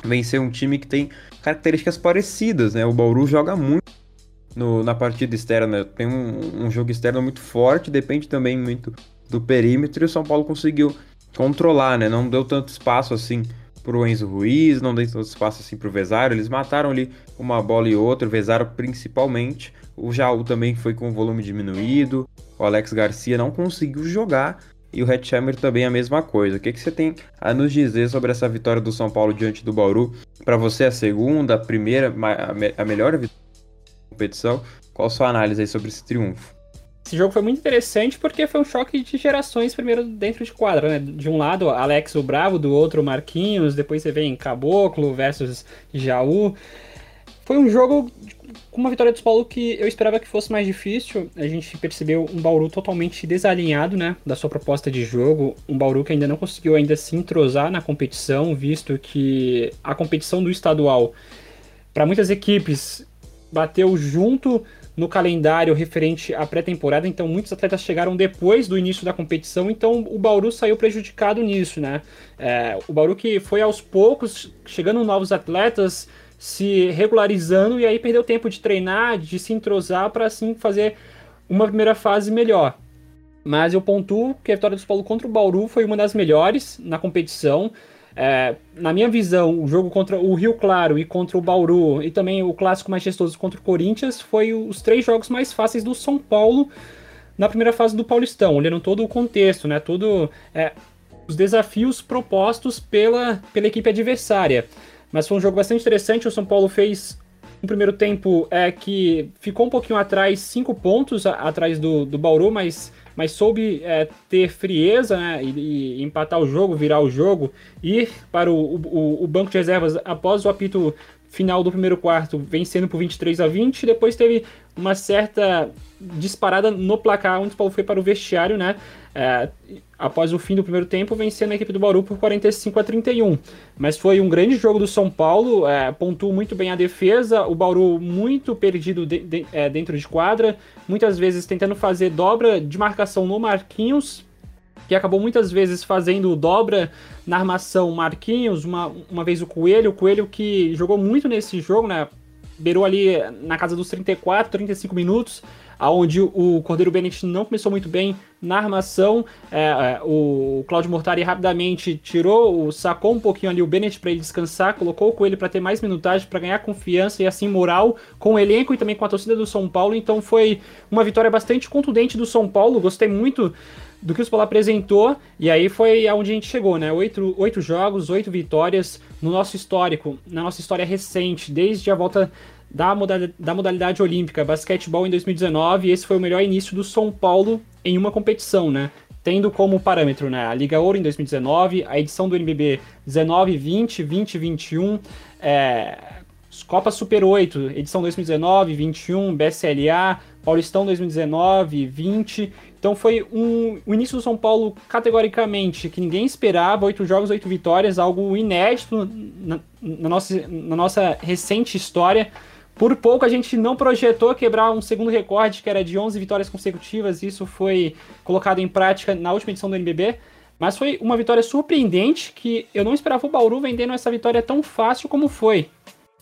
venceu um time que tem características parecidas, né? O Bauru joga muito no, na partida externa, tem um, um jogo externo muito forte, depende também muito do perímetro, e o São Paulo conseguiu controlar, né? Não deu tanto espaço assim pro Enzo Ruiz, não deu tanto espaço assim pro Vesaro. Eles mataram ali uma bola e outra, o principalmente. O Jaú também foi com o volume diminuído. O Alex Garcia não conseguiu jogar. E o Hatchamer também a mesma coisa. O que, que você tem a nos dizer sobre essa vitória do São Paulo diante do Bauru? Para você, a segunda, a primeira, a melhor vitória da competição? Qual a sua análise aí sobre esse triunfo? Esse jogo foi muito interessante porque foi um choque de gerações primeiro dentro de quadra, né? De um lado, Alex o Bravo, do outro, Marquinhos, depois você vem Caboclo versus Jaú. Foi um jogo com uma vitória do Paulo que eu esperava que fosse mais difícil. A gente percebeu um Bauru totalmente desalinhado, né, da sua proposta de jogo. Um Bauru que ainda não conseguiu ainda se entrosar na competição, visto que a competição do estadual para muitas equipes bateu junto no calendário referente à pré-temporada, então muitos atletas chegaram depois do início da competição, então o Bauru saiu prejudicado nisso, né? É, o Bauru que foi aos poucos chegando novos atletas, se regularizando e aí perdeu tempo de treinar, de se entrosar para assim fazer uma primeira fase melhor. Mas eu pontuo que a vitória do Paulo contra o Bauru foi uma das melhores na competição. É, na minha visão, o jogo contra o Rio Claro e contra o Bauru, e também o clássico majestoso contra o Corinthians, foi os três jogos mais fáceis do São Paulo na primeira fase do Paulistão, olhando todo o contexto, né? Todo é, os desafios propostos pela, pela equipe adversária. Mas foi um jogo bastante interessante. O São Paulo fez um primeiro tempo é, que ficou um pouquinho atrás, cinco pontos a, atrás do, do Bauru, mas mas soube é, ter frieza né, e, e, empatar o jogo, virar o jogo, ir para o, o, o, banco de reservas após o apito final do primeiro quarto, vencendo por 23 a 20, e depois teve uma certa disparada no placar, onde o Paulo foi para o vestiário, né? É, após o fim do primeiro tempo, vencendo a equipe do Bauru por 45 a 31. Mas foi um grande jogo do São Paulo, é, pontuou muito bem a defesa, o Bauru muito perdido de, de, é, dentro de quadra, muitas vezes tentando fazer dobra de marcação no Marquinhos, que acabou muitas vezes fazendo dobra na armação Marquinhos, uma, uma vez o Coelho, o Coelho que jogou muito nesse jogo, né? Beirou ali na casa dos 34, 35 minutos, aonde o Cordeiro Bennett não começou muito bem na armação. É, é, o Claudio Mortari rapidamente tirou, sacou um pouquinho ali o Bennett para ele descansar, colocou com ele para ter mais minutagem, para ganhar confiança e assim moral com o elenco e também com a torcida do São Paulo. Então foi uma vitória bastante contundente do São Paulo. Gostei muito do que o São Paulo apresentou, e aí foi aonde a gente chegou, né? Oito, oito jogos, oito vitórias no nosso histórico, na nossa história recente, desde a volta da modalidade, da modalidade olímpica, basquetebol em 2019, e esse foi o melhor início do São Paulo em uma competição, né? Tendo como parâmetro né, a Liga Ouro em 2019, a edição do NBB 19, 20, 20, 21, é, Copa Super 8, edição 2019, 21, BSLA, Paulistão 2019, 20. Então foi um, o início do São Paulo categoricamente que ninguém esperava, oito jogos, oito vitórias, algo inédito na, na, nossa, na nossa recente história. Por pouco a gente não projetou quebrar um segundo recorde, que era de 11 vitórias consecutivas. Isso foi colocado em prática na última edição do NBB. Mas foi uma vitória surpreendente que eu não esperava o Bauru vendendo essa vitória tão fácil como foi.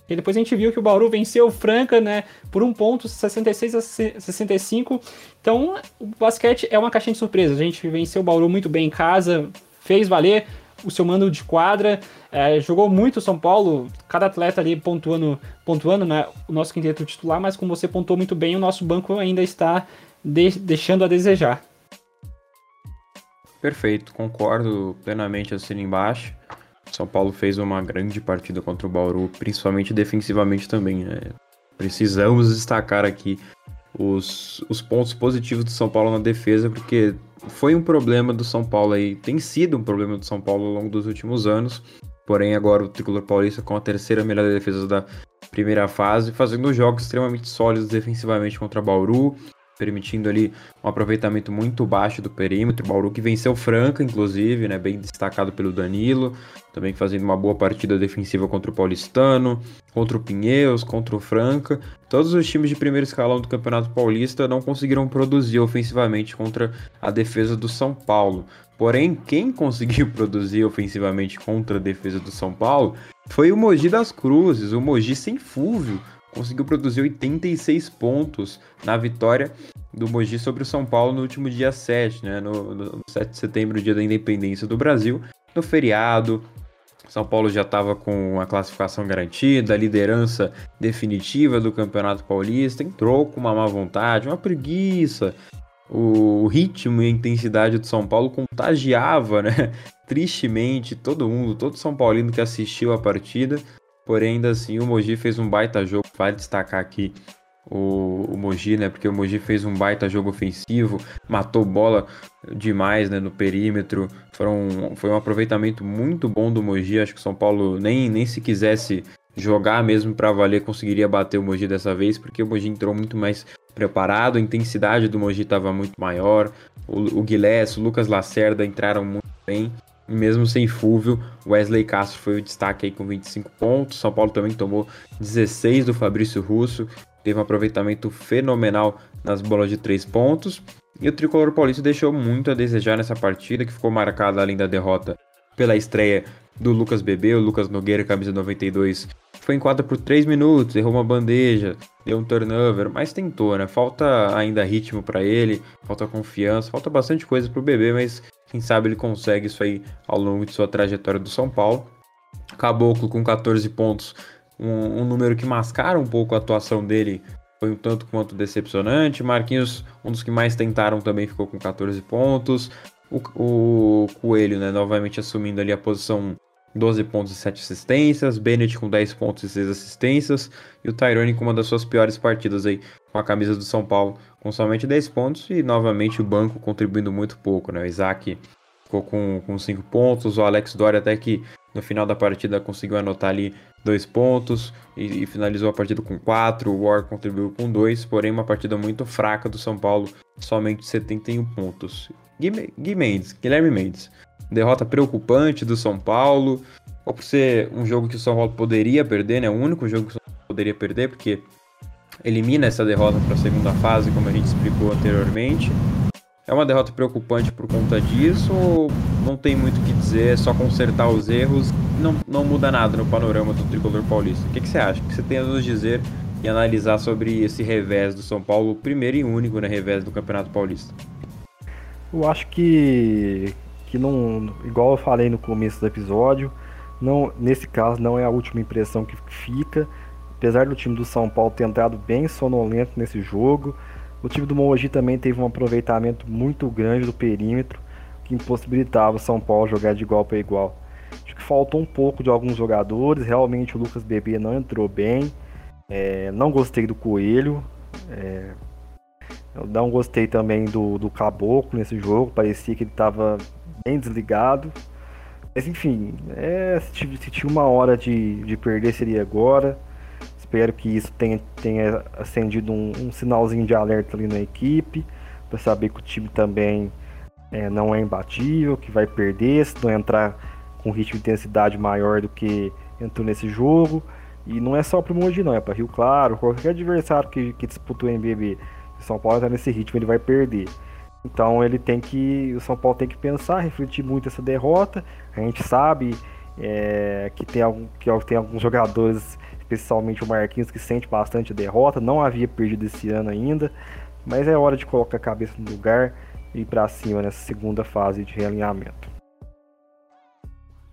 E depois a gente viu que o Bauru venceu o Franca, né, por um ponto, 66 a 65. Então, o basquete é uma caixinha de surpresa. A gente venceu o Bauru muito bem em casa, fez valer o seu mando de quadra, é, jogou muito São Paulo, cada atleta ali pontuando, pontuando né, o nosso quinteto titular, mas como você pontuou muito bem, o nosso banco ainda está de, deixando a desejar. Perfeito, concordo plenamente assim embaixo. São Paulo fez uma grande partida contra o Bauru, principalmente defensivamente também. Né? Precisamos destacar aqui os, os pontos positivos do São Paulo na defesa, porque foi um problema do São Paulo aí, tem sido um problema do São Paulo ao longo dos últimos anos. Porém, agora o Tricolor Paulista com a terceira melhor defesa da primeira fase, fazendo jogos extremamente sólidos defensivamente contra Bauru, permitindo ali um aproveitamento muito baixo do perímetro. Bauru que venceu Franca, inclusive, né, bem destacado pelo Danilo, também fazendo uma boa partida defensiva contra o Paulistano, contra o Pinheiros, contra o Franca. Todos os times de primeiro escalão do Campeonato Paulista não conseguiram produzir ofensivamente contra a defesa do São Paulo. Porém, quem (laughs) conseguiu produzir ofensivamente contra a defesa do São Paulo foi o Mogi das Cruzes, o Mogi sem Fúvio, conseguiu produzir 86 pontos na vitória do Mogi sobre o São Paulo no último dia 7, né, no, no 7 de setembro, dia da independência do Brasil, no feriado, São Paulo já estava com a classificação garantida, a liderança definitiva do Campeonato Paulista, entrou com uma má vontade, uma preguiça. O ritmo e a intensidade do São Paulo contagiava, né? (laughs) Tristemente, todo mundo, todo São Paulino que assistiu a partida. Porém, ainda assim, o Mogi fez um baita jogo. Vale destacar aqui o, o Mogi, né? Porque o Mogi fez um baita jogo ofensivo, matou bola demais né, no perímetro. Foram, foi um aproveitamento muito bom do Mogi. Acho que o São Paulo nem, nem se quisesse jogar mesmo para valer conseguiria bater o Mogi dessa vez, porque o Mogi entrou muito mais preparado, a intensidade do Mogi estava muito maior. O, o Guilherme, o Lucas Lacerda entraram muito bem. Mesmo sem Fúvio, Wesley Castro foi o destaque aí com 25 pontos. São Paulo também tomou 16 do Fabrício Russo teve um aproveitamento fenomenal nas bolas de três pontos. E o tricolor paulista deixou muito a desejar nessa partida, que ficou marcada além da derrota pela estreia do Lucas Bebê, o Lucas Nogueira, camisa 92. Foi em quadra por 3 minutos, errou uma bandeja, deu um turnover, mas tentou, né? Falta ainda ritmo para ele, falta confiança, falta bastante coisa pro Bebê, mas quem sabe ele consegue isso aí ao longo de sua trajetória do São Paulo. Caboclo com 14 pontos um, um, número que mascara um pouco a atuação dele, foi um tanto quanto decepcionante. Marquinhos, um dos que mais tentaram, também ficou com 14 pontos. O, o Coelho, né, novamente assumindo ali a posição 12 pontos e 7 assistências, Bennett com 10 pontos e 6 assistências, e o Tyrone com uma das suas piores partidas aí, com a camisa do São Paulo, com somente 10 pontos, e novamente o banco contribuindo muito pouco, né? O Isaac ficou com, com 5 pontos, o Alex Doria até que no final da partida conseguiu anotar ali dois pontos e, e, finalizou a partida com quatro. O War contribuiu com dois, porém uma partida muito fraca do São Paulo, somente 71 pontos. Gui Mendes, Guilherme Mendes, derrota preocupante do São Paulo. Ou por ser um jogo que o São Paulo poderia perder, né? O único jogo que o São Paulo poderia perder, porque elimina essa derrota para a segunda fase, como a gente explicou anteriormente. É uma derrota preocupante por conta disso ou não tem muito o que dizer, é só consertar os erros não, não muda nada no panorama do tricolor paulista? O que, que você acha? O que você tem a nos dizer e analisar sobre esse revés do São Paulo, primeiro e único né, revés do Campeonato Paulista? Eu acho que, que não, igual eu falei no começo do episódio, não, nesse caso não é a última impressão que fica. Apesar do time do São Paulo ter entrado bem sonolento nesse jogo, o time do Mogi também teve um aproveitamento muito grande do perímetro, que impossibilitava o São Paulo jogar de igual para igual. Acho que faltou um pouco de alguns jogadores, realmente o Lucas Bebê não entrou bem. É, não gostei do Coelho. É, não gostei também do, do Caboclo nesse jogo, parecia que ele estava bem desligado. Mas enfim, é, se, se, tinha uma hora de, de perder seria agora. Espero que isso tenha, tenha acendido um, um sinalzinho de alerta ali na equipe, para saber que o time também é, não é imbatível, que vai perder se não entrar com ritmo de intensidade maior do que entrou nesse jogo. E não é só para o Mogi, não, é para Rio Claro, qualquer adversário que, que disputa o NBB. O São Paulo está nesse ritmo, ele vai perder. Então ele tem que. O São Paulo tem que pensar, refletir muito essa derrota. A gente sabe é, que, tem algum, que tem alguns jogadores especialmente o Marquinhos, que sente bastante derrota. Não havia perdido esse ano ainda, mas é hora de colocar a cabeça no lugar e ir para cima nessa segunda fase de realinhamento.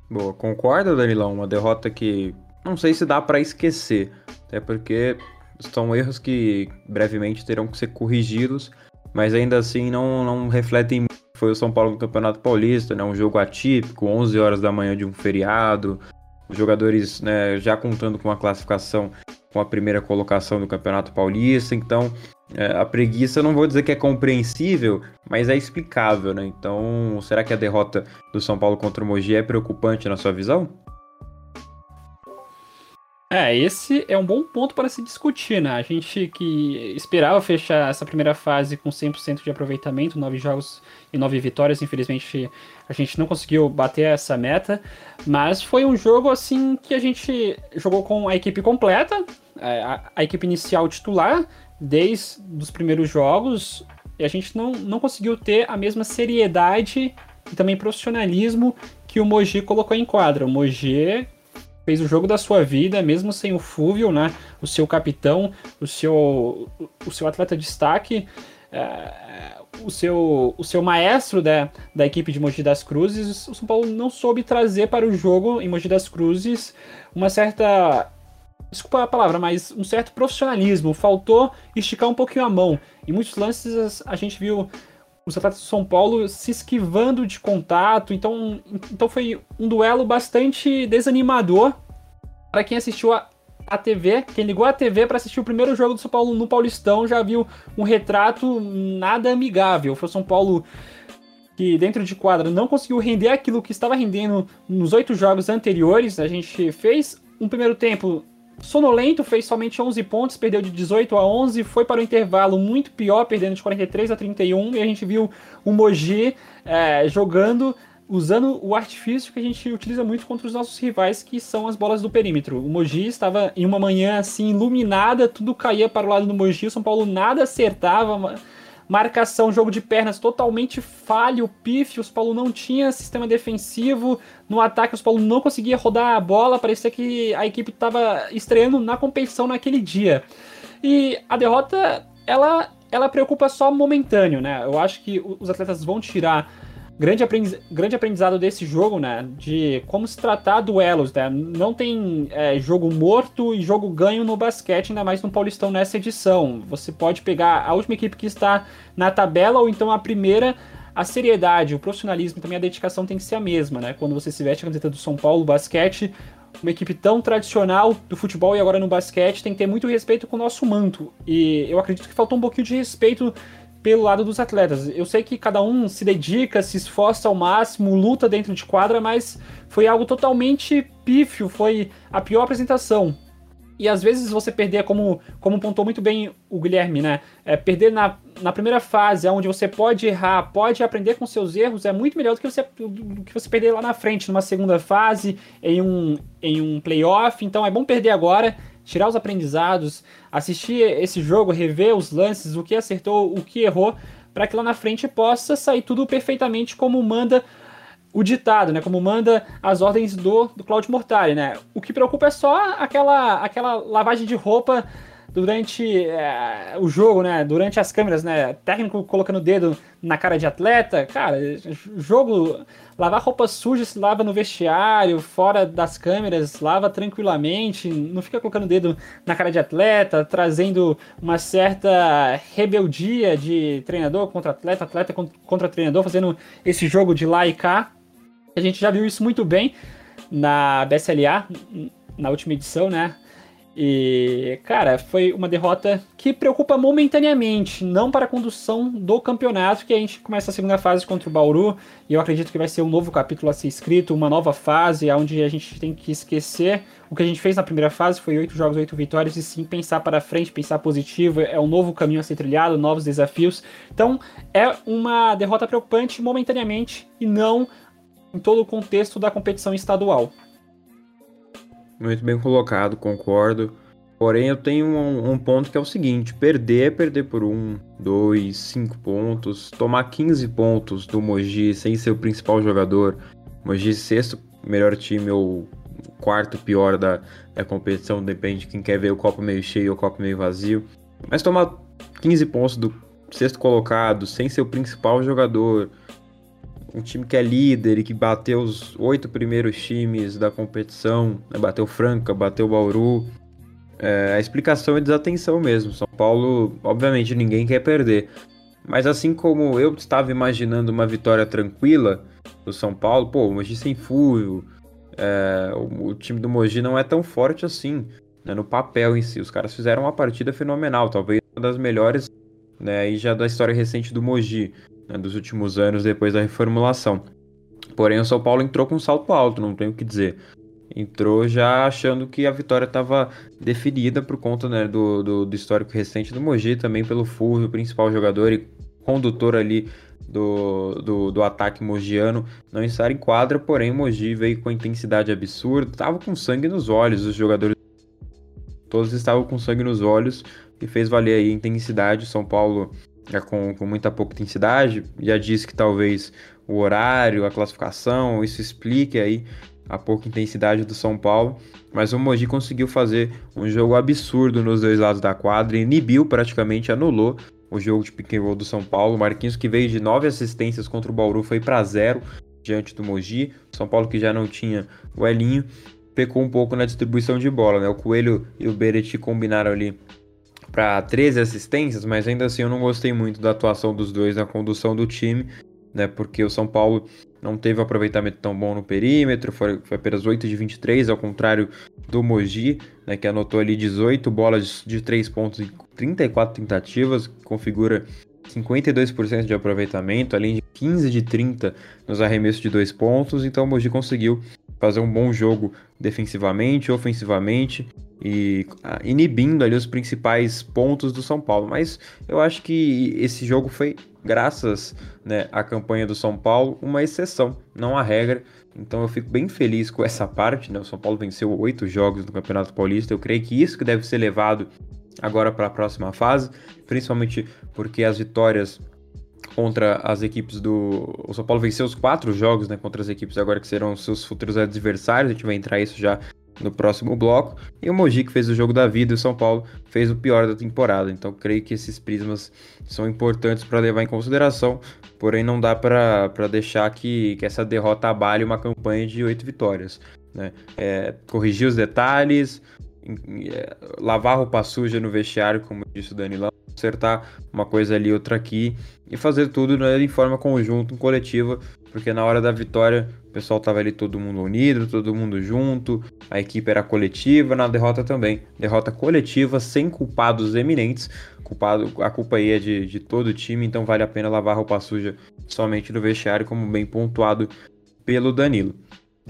Boa, concorda, Danilão? Uma derrota que não sei se dá para esquecer, até porque são erros que brevemente terão que ser corrigidos, mas ainda assim não, não refletem foi o São Paulo no Campeonato Paulista, né? Um jogo atípico, 11 horas da manhã de um feriado, os jogadores né, já contando com a classificação com a primeira colocação do Campeonato Paulista, então é, a preguiça não vou dizer que é compreensível, mas é explicável, né? Então, será que a derrota do São Paulo contra o Mogi é preocupante na sua visão? É, esse é um bom ponto para se discutir, né? A gente que esperava fechar essa primeira fase com 100% de aproveitamento, nove jogos e nove vitórias, infelizmente a gente não conseguiu bater essa meta, mas foi um jogo assim que a gente jogou com a equipe completa, é, a, a equipe inicial titular, desde os primeiros jogos, e a gente não, não conseguiu ter a mesma seriedade e também profissionalismo que o Mogi colocou em quadra. O Mogi fez o jogo da sua vida, mesmo sem o Fúvio, né? O seu capitão, o seu, o seu atleta de destaque. é, o, seu, o seu maestro da, da equipe de Mogi das Cruzes, o São Paulo não soube trazer para o jogo em Mogi das Cruzes uma certa. Desculpa a palavra, mas um certo profissionalismo. Faltou esticar um pouquinho a mão. Em muitos lances a gente viu os atletas do São Paulo se esquivando de contato. Então, então foi um duelo bastante desanimador para quem assistiu a, a TV, quem ligou a TV para assistir o primeiro jogo do São Paulo no Paulistão já viu um retrato nada amigável. Foi o São Paulo que dentro de quadra não conseguiu render aquilo que estava rendendo nos oito jogos anteriores. A gente fez um primeiro tempo sonolento, fez somente 11 pontos, perdeu de 18 a 11, foi para o intervalo muito pior, perdendo de 43 a 31, e a gente viu o Mogi é, jogando usando o artifício que a gente utiliza muito contra os nossos rivais, que são as bolas do perímetro. O Mogi estava em uma manhã assim iluminada, tudo caía para o lado do Mogi, o São Paulo nada acertava, marcação, jogo de pernas totalmente falho, pífio, o São Paulo não tinha sistema defensivo, no ataque o São Paulo não conseguia rodar a bola, parecia que a equipe estava estreando na competição naquele dia. E a derrota, ela, ela preocupa só momentâneo, né? Eu acho que os atletas vão tirar grande, aprendiz, grande aprendizado desse jogo, né? De como se tratar duelos, né? Não tem é, jogo morto e jogo ganho no basquete, ainda mais no Paulistão nessa edição. Você pode pegar a última equipe que está na tabela ou então a primeira. A seriedade, o profissionalismo também a dedicação tem que ser a mesma, né? Quando você se veste a camiseta do São Paulo Basquete, uma equipe tão tradicional do futebol e agora no basquete tem que ter muito respeito com o nosso manto. E eu acredito que faltou um pouquinho de respeito pelo lado dos atletas. Eu sei que cada um se dedica, se esforça ao máximo, luta dentro de quadra, mas foi algo totalmente pífio, foi a pior apresentação. E às vezes você perder, como, como pontuou muito bem o Guilherme, né? É, perder na, na primeira fase, onde você pode errar, pode aprender com seus erros, é muito melhor do que você, do que você perder lá na frente, numa segunda fase, em um, em um playoff. Então é bom perder agora tirar os aprendizados, assistir esse jogo, rever os lances, o que acertou, o que errou, para que lá na frente possa sair tudo perfeitamente como manda o ditado, né? Como manda as ordens do, do Claudio Mortari, né? O que preocupa é só aquela, aquela lavagem de roupa durante é, o jogo, né? Durante as câmeras, né? Técnico colocando o dedo na cara de atleta. Cara, jogo. Lavar roupa suja se lava no vestiário, fora das câmeras, lava tranquilamente. Não fica colocando o dedo na cara de atleta, trazendo uma certa rebeldia de treinador contra atleta, atleta contra treinador, fazendo esse jogo de lá e cá. A gente já viu isso muito bem na BSLA, na última edição, né? E, cara, foi uma derrota que preocupa momentaneamente, não para a condução do campeonato, que a gente começa a segunda fase contra o Bauru, e eu acredito que vai ser um novo capítulo a ser escrito, uma nova fase, onde a gente tem que esquecer o que a gente fez na primeira fase, foi oito jogos, oito vitórias, e sim pensar para frente, pensar positivo, é um novo caminho a ser trilhado, novos desafios. Então, é uma derrota preocupante momentaneamente, e não em todo o contexto da competição estadual. Muito bem colocado, concordo. Porém, eu tenho um, um, ponto que é o seguinte: perder é perder por um, dois, cinco pontos. Tomar 15 pontos do Mogi sem ser o principal jogador. Mogi, sexto melhor time ou quarto pior da, da competição, depende de quem quer ver o copo meio cheio ou o copo meio vazio. Mas tomar 15 pontos do sexto colocado sem ser o principal jogador, um time que é líder e que bateu os oito primeiros times da competição, né? bateu Franca, bateu Bauru. É, a explicação é desatenção mesmo. São Paulo, obviamente, ninguém quer perder. Mas assim como eu estava imaginando uma vitória tranquila do São Paulo, pô, o Mogi sem furo, é, o, o, time do Mogi não é tão forte assim, né, no papel em si. Os caras fizeram uma partida fenomenal, talvez uma das melhores né, aí já da história recente do Mogi né, dos últimos anos depois da reformulação. Porém, o São Paulo entrou com um salto alto, não tenho o que dizer. Entrou já achando que a vitória estava definida por conta né, do, do, do, histórico recente do Mogi, também pelo Furro, o principal jogador e condutor ali do, do, do, ataque mogiano, não estar em quadra, porém Mogi veio com intensidade absurda, estava com sangue nos olhos, os jogadores todos estavam com sangue nos olhos e fez valer a intensidade. São Paulo é com, com muita pouca intensidade. Já disse que talvez o horário, a classificação, isso explique aí a pouca intensidade do São Paulo. Mas o Mogi conseguiu fazer um jogo absurdo nos dois lados da quadra, inibiu praticamente, anulou o jogo de pick do São Paulo. Marquinhos que veio de nove assistências contra o Bauru foi para zero diante do Mogi. São Paulo que já não tinha o Elinho, pecou um pouco na distribuição de bola, né? O Coelho e o Bereti combinaram ali para 13 assistências, mas ainda assim eu não gostei muito da atuação dos dois na condução do time, né? Porque o São Paulo não teve um aproveitamento tão bom no perímetro, foi, foi apenas 8 de 23, ao contrário do Mogi, né, que anotou ali 18 bolas de 3 pontos em 34 tentativas, configura 52% de aproveitamento, além de 15 de 30 nos arremessos de 2 pontos, então o Mogi conseguiu fazer um bom jogo defensivamente, ofensivamente e ah, inibindo ali os principais pontos do São Paulo. Mas eu acho que esse jogo foi, graças né, à campanha do São Paulo, uma exceção, não a regra. Então eu fico bem feliz com essa parte. Né? O São Paulo venceu oito jogos no Campeonato Paulista. Eu creio que isso que deve ser levado agora para a próxima fase, principalmente porque as vitórias contra as equipes do. O São Paulo venceu os quatro jogos né, contra as equipes agora que serão seus futuros adversários. A gente vai entrar isso já no próximo bloco. E o Mogi que fez o jogo da vida e o São Paulo fez o pior da temporada. Então creio que esses prismas são importantes para levar em consideração. Porém, não dá para deixar que, que essa derrota abale uma campanha de oito vitórias. Né? É, corrigir os detalhes, é, lavar roupa suja no vestiário, como disse o Danilão, acertar uma coisa ali, outra aqui e fazer tudo né, em forma conjunta, coletiva, porque na hora da vitória o pessoal tava ali todo mundo unido, todo mundo junto, a equipe era coletiva, na derrota também. Derrota coletiva, sem culpados eminentes, culpado, a culpa aí é de, de todo o time, então vale a pena lavar roupa suja somente no vestiário, como bem pontuado pelo Danilo.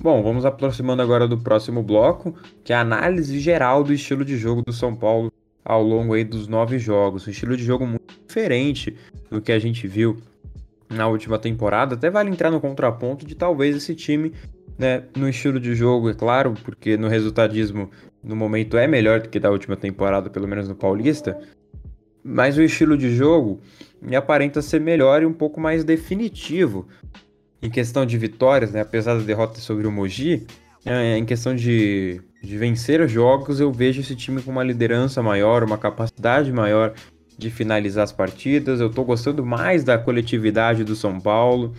Bom, vamos aproximando agora do próximo bloco, que é a análise geral do estilo de jogo do São Paulo ao longo aí dos nove jogos. Um estilo de jogo muito diferente do que a gente viu na última temporada. Até vale entrar no contraponto de talvez esse time, né, no estilo de jogo, é claro, porque no resultadismo no momento é melhor do que da última temporada, pelo menos no Paulista. Mas o estilo de jogo me aparenta ser melhor e um pouco mais definitivo em questão de vitórias, né? Apesar da derrota sobre o Mogi, é, em questão de, de vencer os jogos, eu vejo esse time com uma liderança maior, uma capacidade maior de finalizar as partidas. Eu tô gostando mais da coletividade do São Paulo,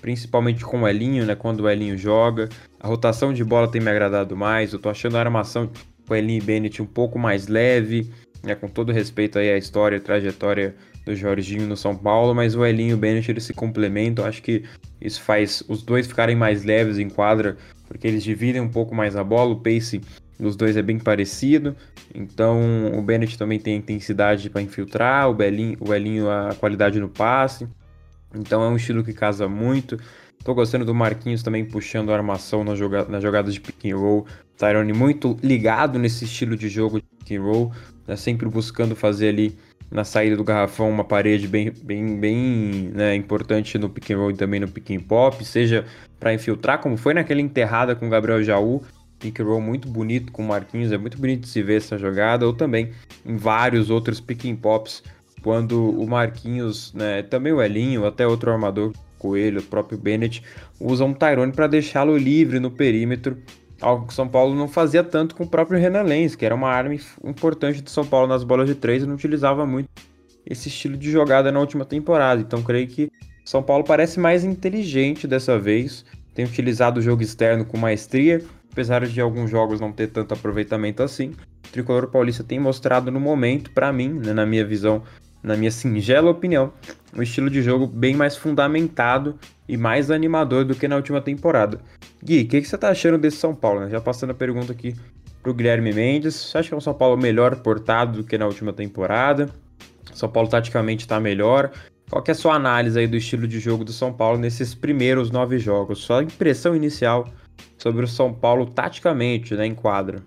principalmente com o Elinho, né? Quando o Elinho joga. A rotação de bola tem me agradado mais. Eu tô achando a armação com Elinho e Bennett um pouco mais leve, né? Com todo respeito aí à história e trajetória do Jorginho no São Paulo, mas o Elinho e o Bennett eles se complementam. Acho que isso faz os dois ficarem mais leves em quadra, porque eles dividem um pouco mais a bola. O pace dos dois é bem parecido. Então o Bennett também tem intensidade para infiltrar, o Belinho, o Elinho a qualidade no passe. Então é um estilo que casa muito. Tô gostando do Marquinhos também puxando a armação nas, joga nas jogadas de pick and roll. Tyrone muito ligado nesse estilo de jogo de pick and roll, né? sempre buscando fazer ali na saída do garrafão uma parede bem, bem, bem né, importante no pick and roll e também no pick and pop, seja para infiltrar, como foi naquela enterrada com o Gabriel Jaú, pick and roll muito bonito com o Marquinhos, é muito bonito de se ver essa jogada, ou também em vários outros pick and pops, quando o Marquinhos, né, também o Elinho, até outro armador, Coelho, o próprio Bennett, usam um Tyrone para deixá-lo livre no perímetro algo que o São Paulo não fazia tanto com o próprio Renan Lenz, que era uma arma importante do São Paulo nas bolas de três e não utilizava muito esse estilo de jogada na última temporada. Então creio que São Paulo parece mais inteligente dessa vez, tem utilizado o jogo externo com maestria, apesar de alguns jogos não ter tanto aproveitamento assim. O Tricolor Paulista tem mostrado no momento, para mim, né, na minha visão, na minha singela opinião, um estilo de jogo bem mais fundamentado e mais animador do que na última temporada. Gui, o que, que, você tá achando desse São Paulo? Né? Já passando a pergunta aqui pro Guilherme Mendes. Você acha que é um São Paulo melhor portado do que na última temporada? São Paulo taticamente está melhor. Qual que é a sua análise aí do estilo de jogo do São Paulo nesses primeiros nove jogos? Sua impressão inicial sobre o São Paulo taticamente, né, em quadra?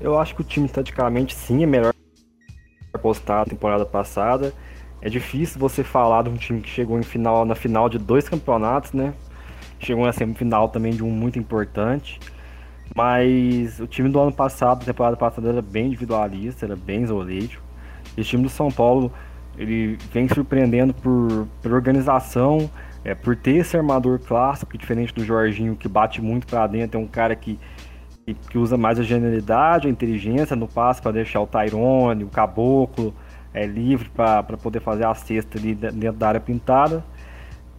Eu acho que o time taticamente sim é melhor postado na temporada passada. É difícil você falar de um time que chegou em final, na final de dois campeonatos, né? Chegou na semifinal também de um muito importante. Mas o time do ano passado, temporada passada, era bem individualista, era bem isolativo. E o time do São Paulo, ele vem surpreendendo por, por organização, é, por ter esse armador clássico, diferente do Jorginho, que bate muito para dentro, é um cara que, que, usa mais a genialidade, a inteligência no passe para deixar o Tyrone, o Caboclo, é, livre para poder fazer a cesta ali dentro da área pintada.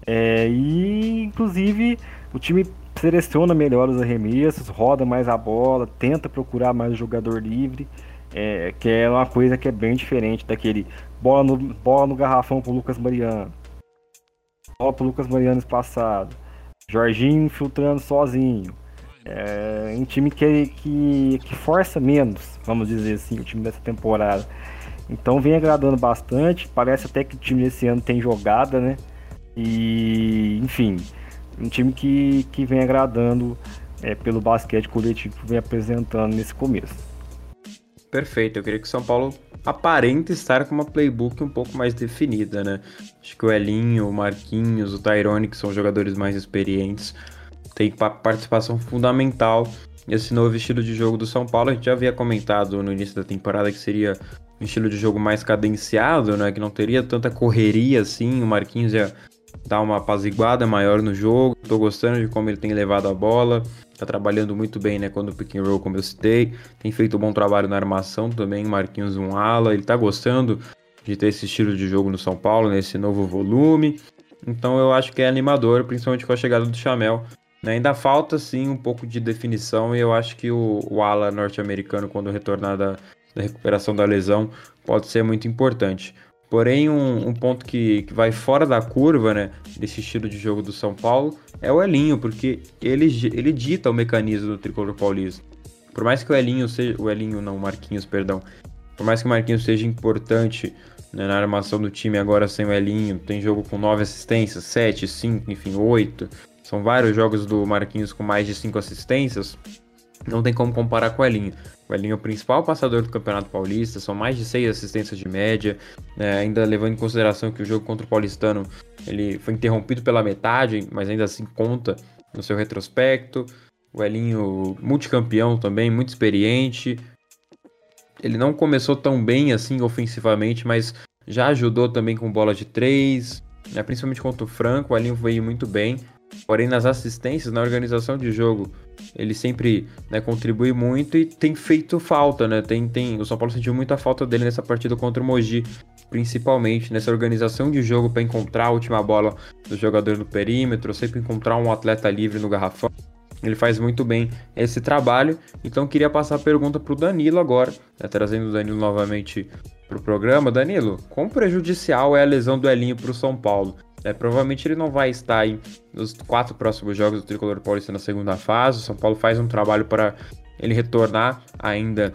É, e inclusive o time seleciona melhor os arremessos, roda mais a bola, tenta procurar mais o jogador livre, é, que é uma coisa que é bem diferente daquele bola no, bola no garrafão pro Lucas Mariano, bola pro Lucas Mariano passado, Jorginho infiltrando sozinho. É um time que, que, que força menos, vamos dizer assim, o time dessa temporada. Então vem agradando bastante. Parece até que o time desse ano tem jogada, né? E, enfim, um time que, que vem agradando é, pelo basquete coletivo que vem apresentando nesse começo. Perfeito, eu queria que o São Paulo aparente estar com uma playbook um pouco mais definida, né? Acho que o Elinho, o Marquinhos, o Tyrone, que são jogadores mais experientes, tem participação fundamental nesse novo estilo de jogo do São Paulo. A gente já havia comentado no início da temporada que seria um estilo de jogo mais cadenciado, né? Que não teria tanta correria assim. O Marquinhos ia dar uma apaziguada maior no jogo. Tô gostando de como ele tem levado a bola. Tá trabalhando muito bem, né? Quando o pick and roll, como eu citei. Tem feito um bom trabalho na armação também. Marquinhos um ala. Ele tá gostando de ter esse estilo de jogo no São Paulo, nesse novo volume. Então eu acho que é animador, principalmente com a chegada do Chamel. Né? Ainda falta sim um pouco de definição e eu acho que o, o ala norte-americano, quando retornar da, da recuperação da lesão, pode ser muito importante. Porém, um, um ponto que, que, vai fora da curva, né, desse estilo de jogo do São Paulo, é o Elinho, porque ele, ele dita o mecanismo do tricolor paulista. Por mais que o Elinho seja. O Elinho, não, o Marquinhos, perdão. Por mais que o Marquinhos seja importante né, na armação do time agora sem o Elinho, tem jogo com 9 assistências, 7, 5, enfim, 8. São vários jogos do Marquinhos com mais de 5 assistências. Não tem como comparar com o Elinho. O Elinho é o principal passador do Campeonato Paulista, são mais de 6 assistências de média, né, ainda levando em consideração que o jogo contra o Paulistano ele foi interrompido pela metade, mas ainda assim conta no seu retrospecto. O Elinho, multicampeão também, muito experiente. Ele não começou tão bem assim ofensivamente, mas já ajudou também com bola de 3, né, principalmente contra o Franco. O Elinho veio muito bem. Porém, nas assistências, na organização de jogo, ele sempre né, contribui muito e tem feito falta, né? Tem, tem, o São Paulo sentiu muita falta dele nessa partida contra o Mogi, principalmente nessa organização de jogo para encontrar a última bola do jogador no perímetro, sempre encontrar um atleta livre no garrafão. Ele faz muito bem esse trabalho. Então queria passar a pergunta para o Danilo agora, né, trazendo o Danilo novamente para o programa. Danilo, quão prejudicial é a lesão do Elinho para o São Paulo? É, provavelmente ele não vai estar aí nos quatro próximos jogos do Tricolor Paulista na segunda fase. O São Paulo faz um trabalho para ele retornar ainda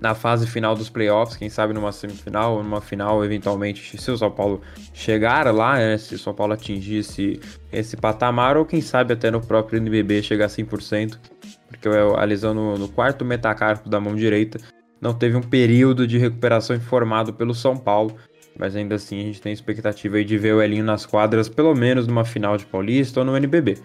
na fase final dos playoffs, quem sabe numa semifinal ou numa final, eventualmente, se o São Paulo chegar lá, né, se o São Paulo atingisse esse patamar, ou quem sabe até no próprio NBB chegar a 100%, porque a lesão no, no quarto metacarpo da mão direita não teve um período de recuperação informado pelo São Paulo, mas ainda assim a gente tem expectativa de ver o Elinho nas quadras, pelo menos numa final de Paulista ou no NBB.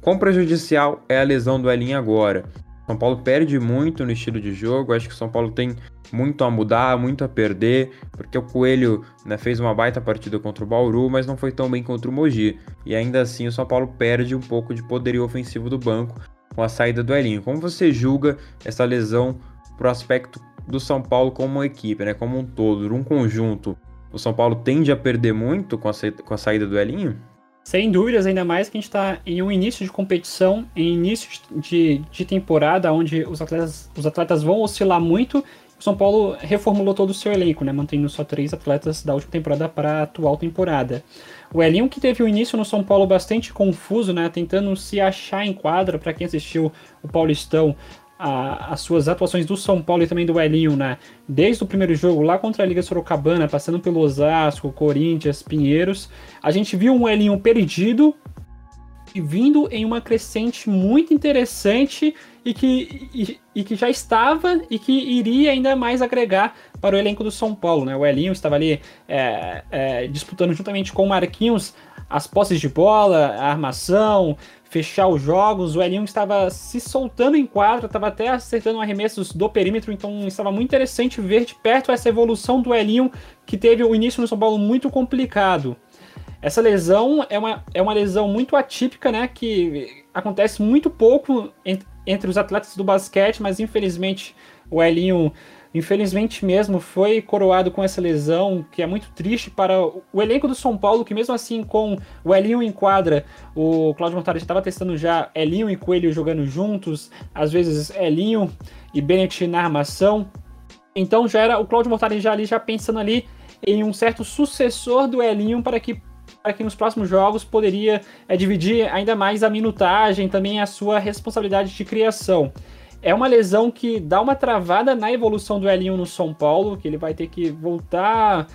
Quão prejudicial é a lesão do Elinho agora? São Paulo perde muito no estilo de jogo, acho que o São Paulo tem muito a mudar, muito a perder, porque o Coelho né, fez uma baita partida contra o Bauru, mas não foi tão bem contra o Mogi. E ainda assim o São Paulo perde um pouco de poderio ofensivo do banco com a saída do Elinho. Como você julga essa lesão pro aspecto do São Paulo como uma equipe, né, como um todo, um conjunto? O São Paulo tende a perder muito com a, com a saída do Elinho? Sem dúvidas, ainda mais que a gente está em um início de competição, em início de, de temporada, onde os atletas, os atletas vão oscilar muito. O São Paulo reformulou todo o seu elenco, né, mantendo só três atletas da última temporada para a atual temporada. O Elinho, que teve um início no São Paulo bastante confuso, né, tentando se achar em quadra, para quem assistiu o Paulistão, a, as suas atuações do São Paulo e também do Elinho, né? Desde o primeiro jogo lá contra a Liga Sorocabana, passando pelo Osasco, Corinthians, Pinheiros, a gente viu um Elinho perdido e vindo em uma crescente muito interessante e que, e, e, que já estava e que iria ainda mais agregar para o elenco do São Paulo. Né? O Elinho estava ali é, é, disputando juntamente com o Marquinhos as posses de bola, a armação, fechar os jogos. O Elinho estava se soltando em quadra, estava até acertando arremessos do perímetro, então estava muito interessante ver de perto essa evolução do Elinho, que teve o início no São Paulo muito complicado. Essa lesão é uma, é uma lesão muito atípica, né? Que acontece muito pouco entre, entre os atletas do basquete, mas infelizmente o Elinho infelizmente mesmo foi coroado com essa lesão, que é muito triste para o elenco do São Paulo, que mesmo assim com o Elinho em quadra, o Claudio Montalvo já estava testando já Elinho e Coelho jogando juntos, às vezes Elinho e Bennett na armação. Então já era o Claudio Mortari já ali já pensando ali em um certo sucessor do Elinho para que para que nos próximos jogos poderia é, dividir ainda mais a minutagem, também a sua responsabilidade de criação. É uma lesão que dá uma travada na evolução do Elinho no São Paulo, que ele vai ter que voltar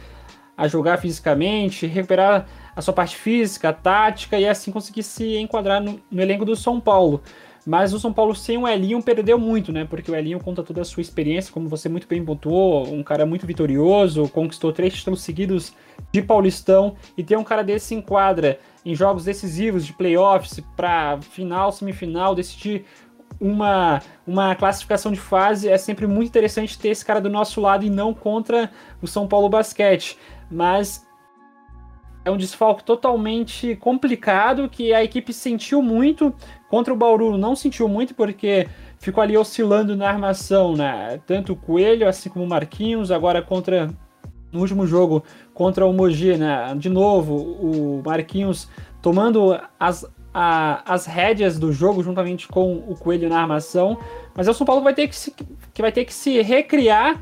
a jogar fisicamente, recuperar a sua parte física, tática e assim conseguir se enquadrar no, no elenco do São Paulo. Mas o São Paulo sem o Elinho perdeu muito, né? Porque o Elinho conta toda a sua experiência, como você muito bem pontuou, um cara muito vitorioso, conquistou três títulos seguidos de Paulistão, e ter um cara desse se enquadra em jogos decisivos de playoffs para final, semifinal, decidir uma, uma classificação de fase, é sempre muito interessante ter esse cara do nosso lado e não contra o São Paulo Basquete. Mas é um desfalque totalmente complicado que a equipe sentiu muito. Contra o Bauru não sentiu muito porque ficou ali oscilando na armação, né? Tanto o Coelho, assim como o Marquinhos, agora contra no último jogo contra o Mogi, né? De novo, o Marquinhos tomando as, a, as rédeas do jogo juntamente com o Coelho na armação. Mas o São Paulo vai ter que se, que vai ter que se recriar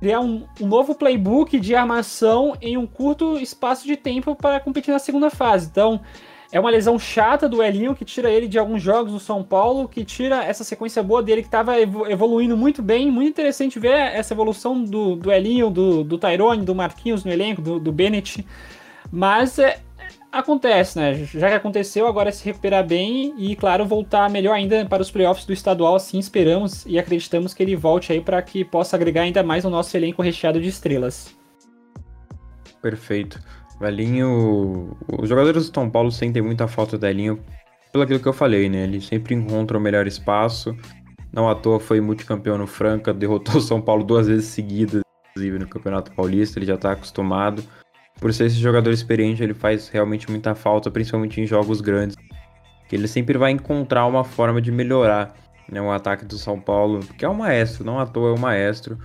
criar um, um, novo playbook de armação em um curto espaço de tempo para competir na segunda fase. Então, é uma lesão chata do Elinho que tira ele de alguns jogos no São Paulo, que tira essa sequência boa dele que estava evoluindo muito bem. Muito interessante ver essa evolução do, do Elinho, do, do Tyrone, do Marquinhos no elenco, do, do Bennett. Mas é, acontece, né? Já que aconteceu, agora é se recuperar bem e, claro, voltar melhor ainda para os playoffs do estadual. Assim esperamos e acreditamos que ele volte aí para que possa agregar ainda mais no nosso elenco recheado de estrelas. Perfeito. Velhinho. Os jogadores do São Paulo sentem muita falta do Elinho pelo aquilo que eu falei, né? Ele sempre encontra o melhor espaço. Não à toa foi multicampeão no Franca, derrotou o São Paulo duas vezes seguidas, inclusive no Campeonato Paulista, ele já tá acostumado por ser esse jogador experiente, ele faz realmente muita falta, principalmente em jogos grandes. Que ele sempre vai encontrar uma forma de melhorar né, o ataque do São Paulo, que é um maestro, não à toa é um maestro.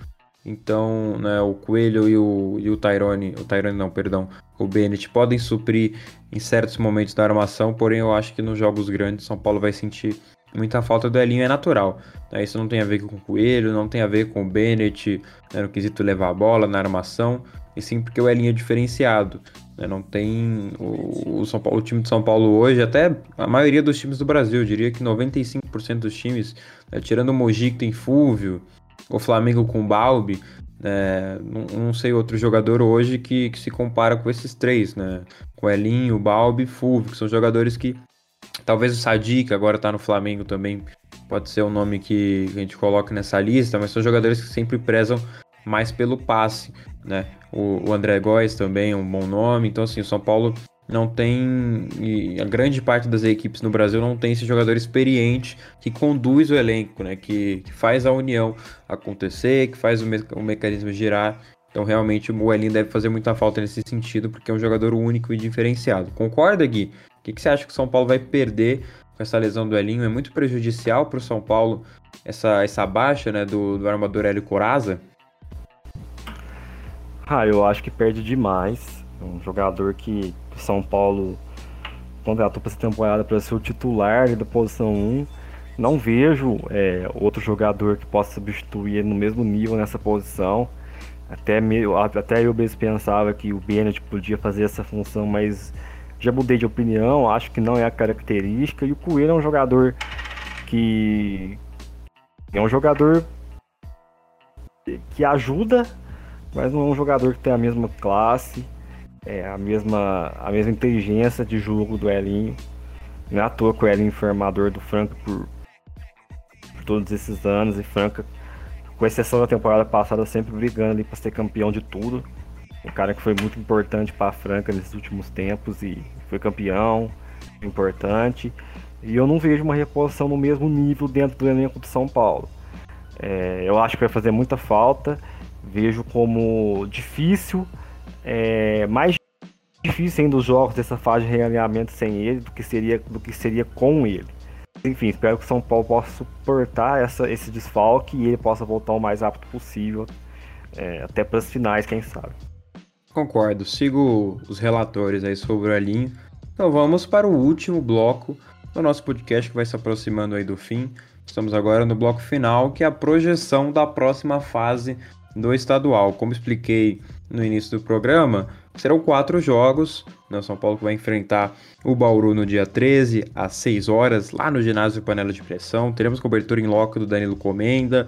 Então, né, o Coelho e o, e o Tyrone, o Tyrone não, perdão, o Bennett podem suprir em certos momentos da armação, porém eu acho que nos jogos grandes São Paulo vai sentir muita falta do Elinho, é natural. Né? Isso não tem a ver com o Coelho, não tem a ver com o Bennett, né, no quesito levar a bola na armação, e sim porque o Elinho é diferenciado. Né? Não tem. O, São Paulo, o time de São Paulo hoje, até a maioria dos times do Brasil, eu diria que 95% dos times, né? tirando o Mogi que tem Fúvio, o Flamengo com Balbi, né? não, não, sei outro jogador hoje que, que, se compara com esses três, né? Com o Elinho, Balbi e Fúvio, que são jogadores que. Talvez o Sadi, que agora tá no Flamengo também, pode ser um nome que a gente coloca nessa lista, mas são jogadores que sempre prezam mais pelo passe, né? O, o André Góes também é um bom nome. Então, assim, o São Paulo não tem. E a grande parte das equipes no Brasil não tem esse jogador experiente que conduz o elenco, né? Que, que faz a união acontecer, que faz o, me, o mecanismo girar. Então, realmente, o Elinho deve fazer muita falta nesse sentido, porque é um jogador único e diferenciado. Concorda, Gui? O que, que você acha que o São Paulo vai perder com essa lesão do Elinho? É muito prejudicial para o São Paulo essa, essa baixa né, do, do armador Hélio Coraza? Ah, eu acho que perde demais. Um jogador que o São Paulo contratou para essa temporada para ser o titular da posição 1. Não vejo é, outro jogador que possa substituir no mesmo nível nessa posição. Até, até eu mesmo pensava que o Bennett podia fazer essa função, mas já mudei de opinião. Acho que não é a característica. E o Coelho é um jogador que é um jogador que ajuda mas não é um jogador que tem a mesma classe, é, a, mesma, a mesma inteligência de jogo do Elinho. Não é à toa que o Elinho foi armador do Franca por, por todos esses anos e Franca, com exceção da temporada passada, sempre brigando ali para ser campeão de tudo. Um cara que foi muito importante para a Franca nesses últimos tempos e foi campeão, importante. E eu não vejo uma reposição no mesmo nível dentro do elenco de São Paulo. É, eu acho que vai fazer muita falta vejo como difícil, é, mais difícil ainda os jogos dessa fase de realinhamento sem ele do que seria, do que seria com ele. Enfim, espero que o São Paulo possa suportar essa, esse desfalque e ele possa voltar o mais rápido possível, é, até para as finais, quem sabe. Concordo, sigo os relatores aí sobre a linha. Então vamos para o último bloco do nosso podcast que vai se aproximando aí do fim. Estamos agora no bloco final, que é a projeção da próxima fase do estadual. Como expliquei no início do programa, serão quatro jogos. Né? São Paulo vai enfrentar o Bauru no dia 13, às 6 horas, lá no ginásio Panela de Pressão. Teremos cobertura em loco do Danilo Comenda.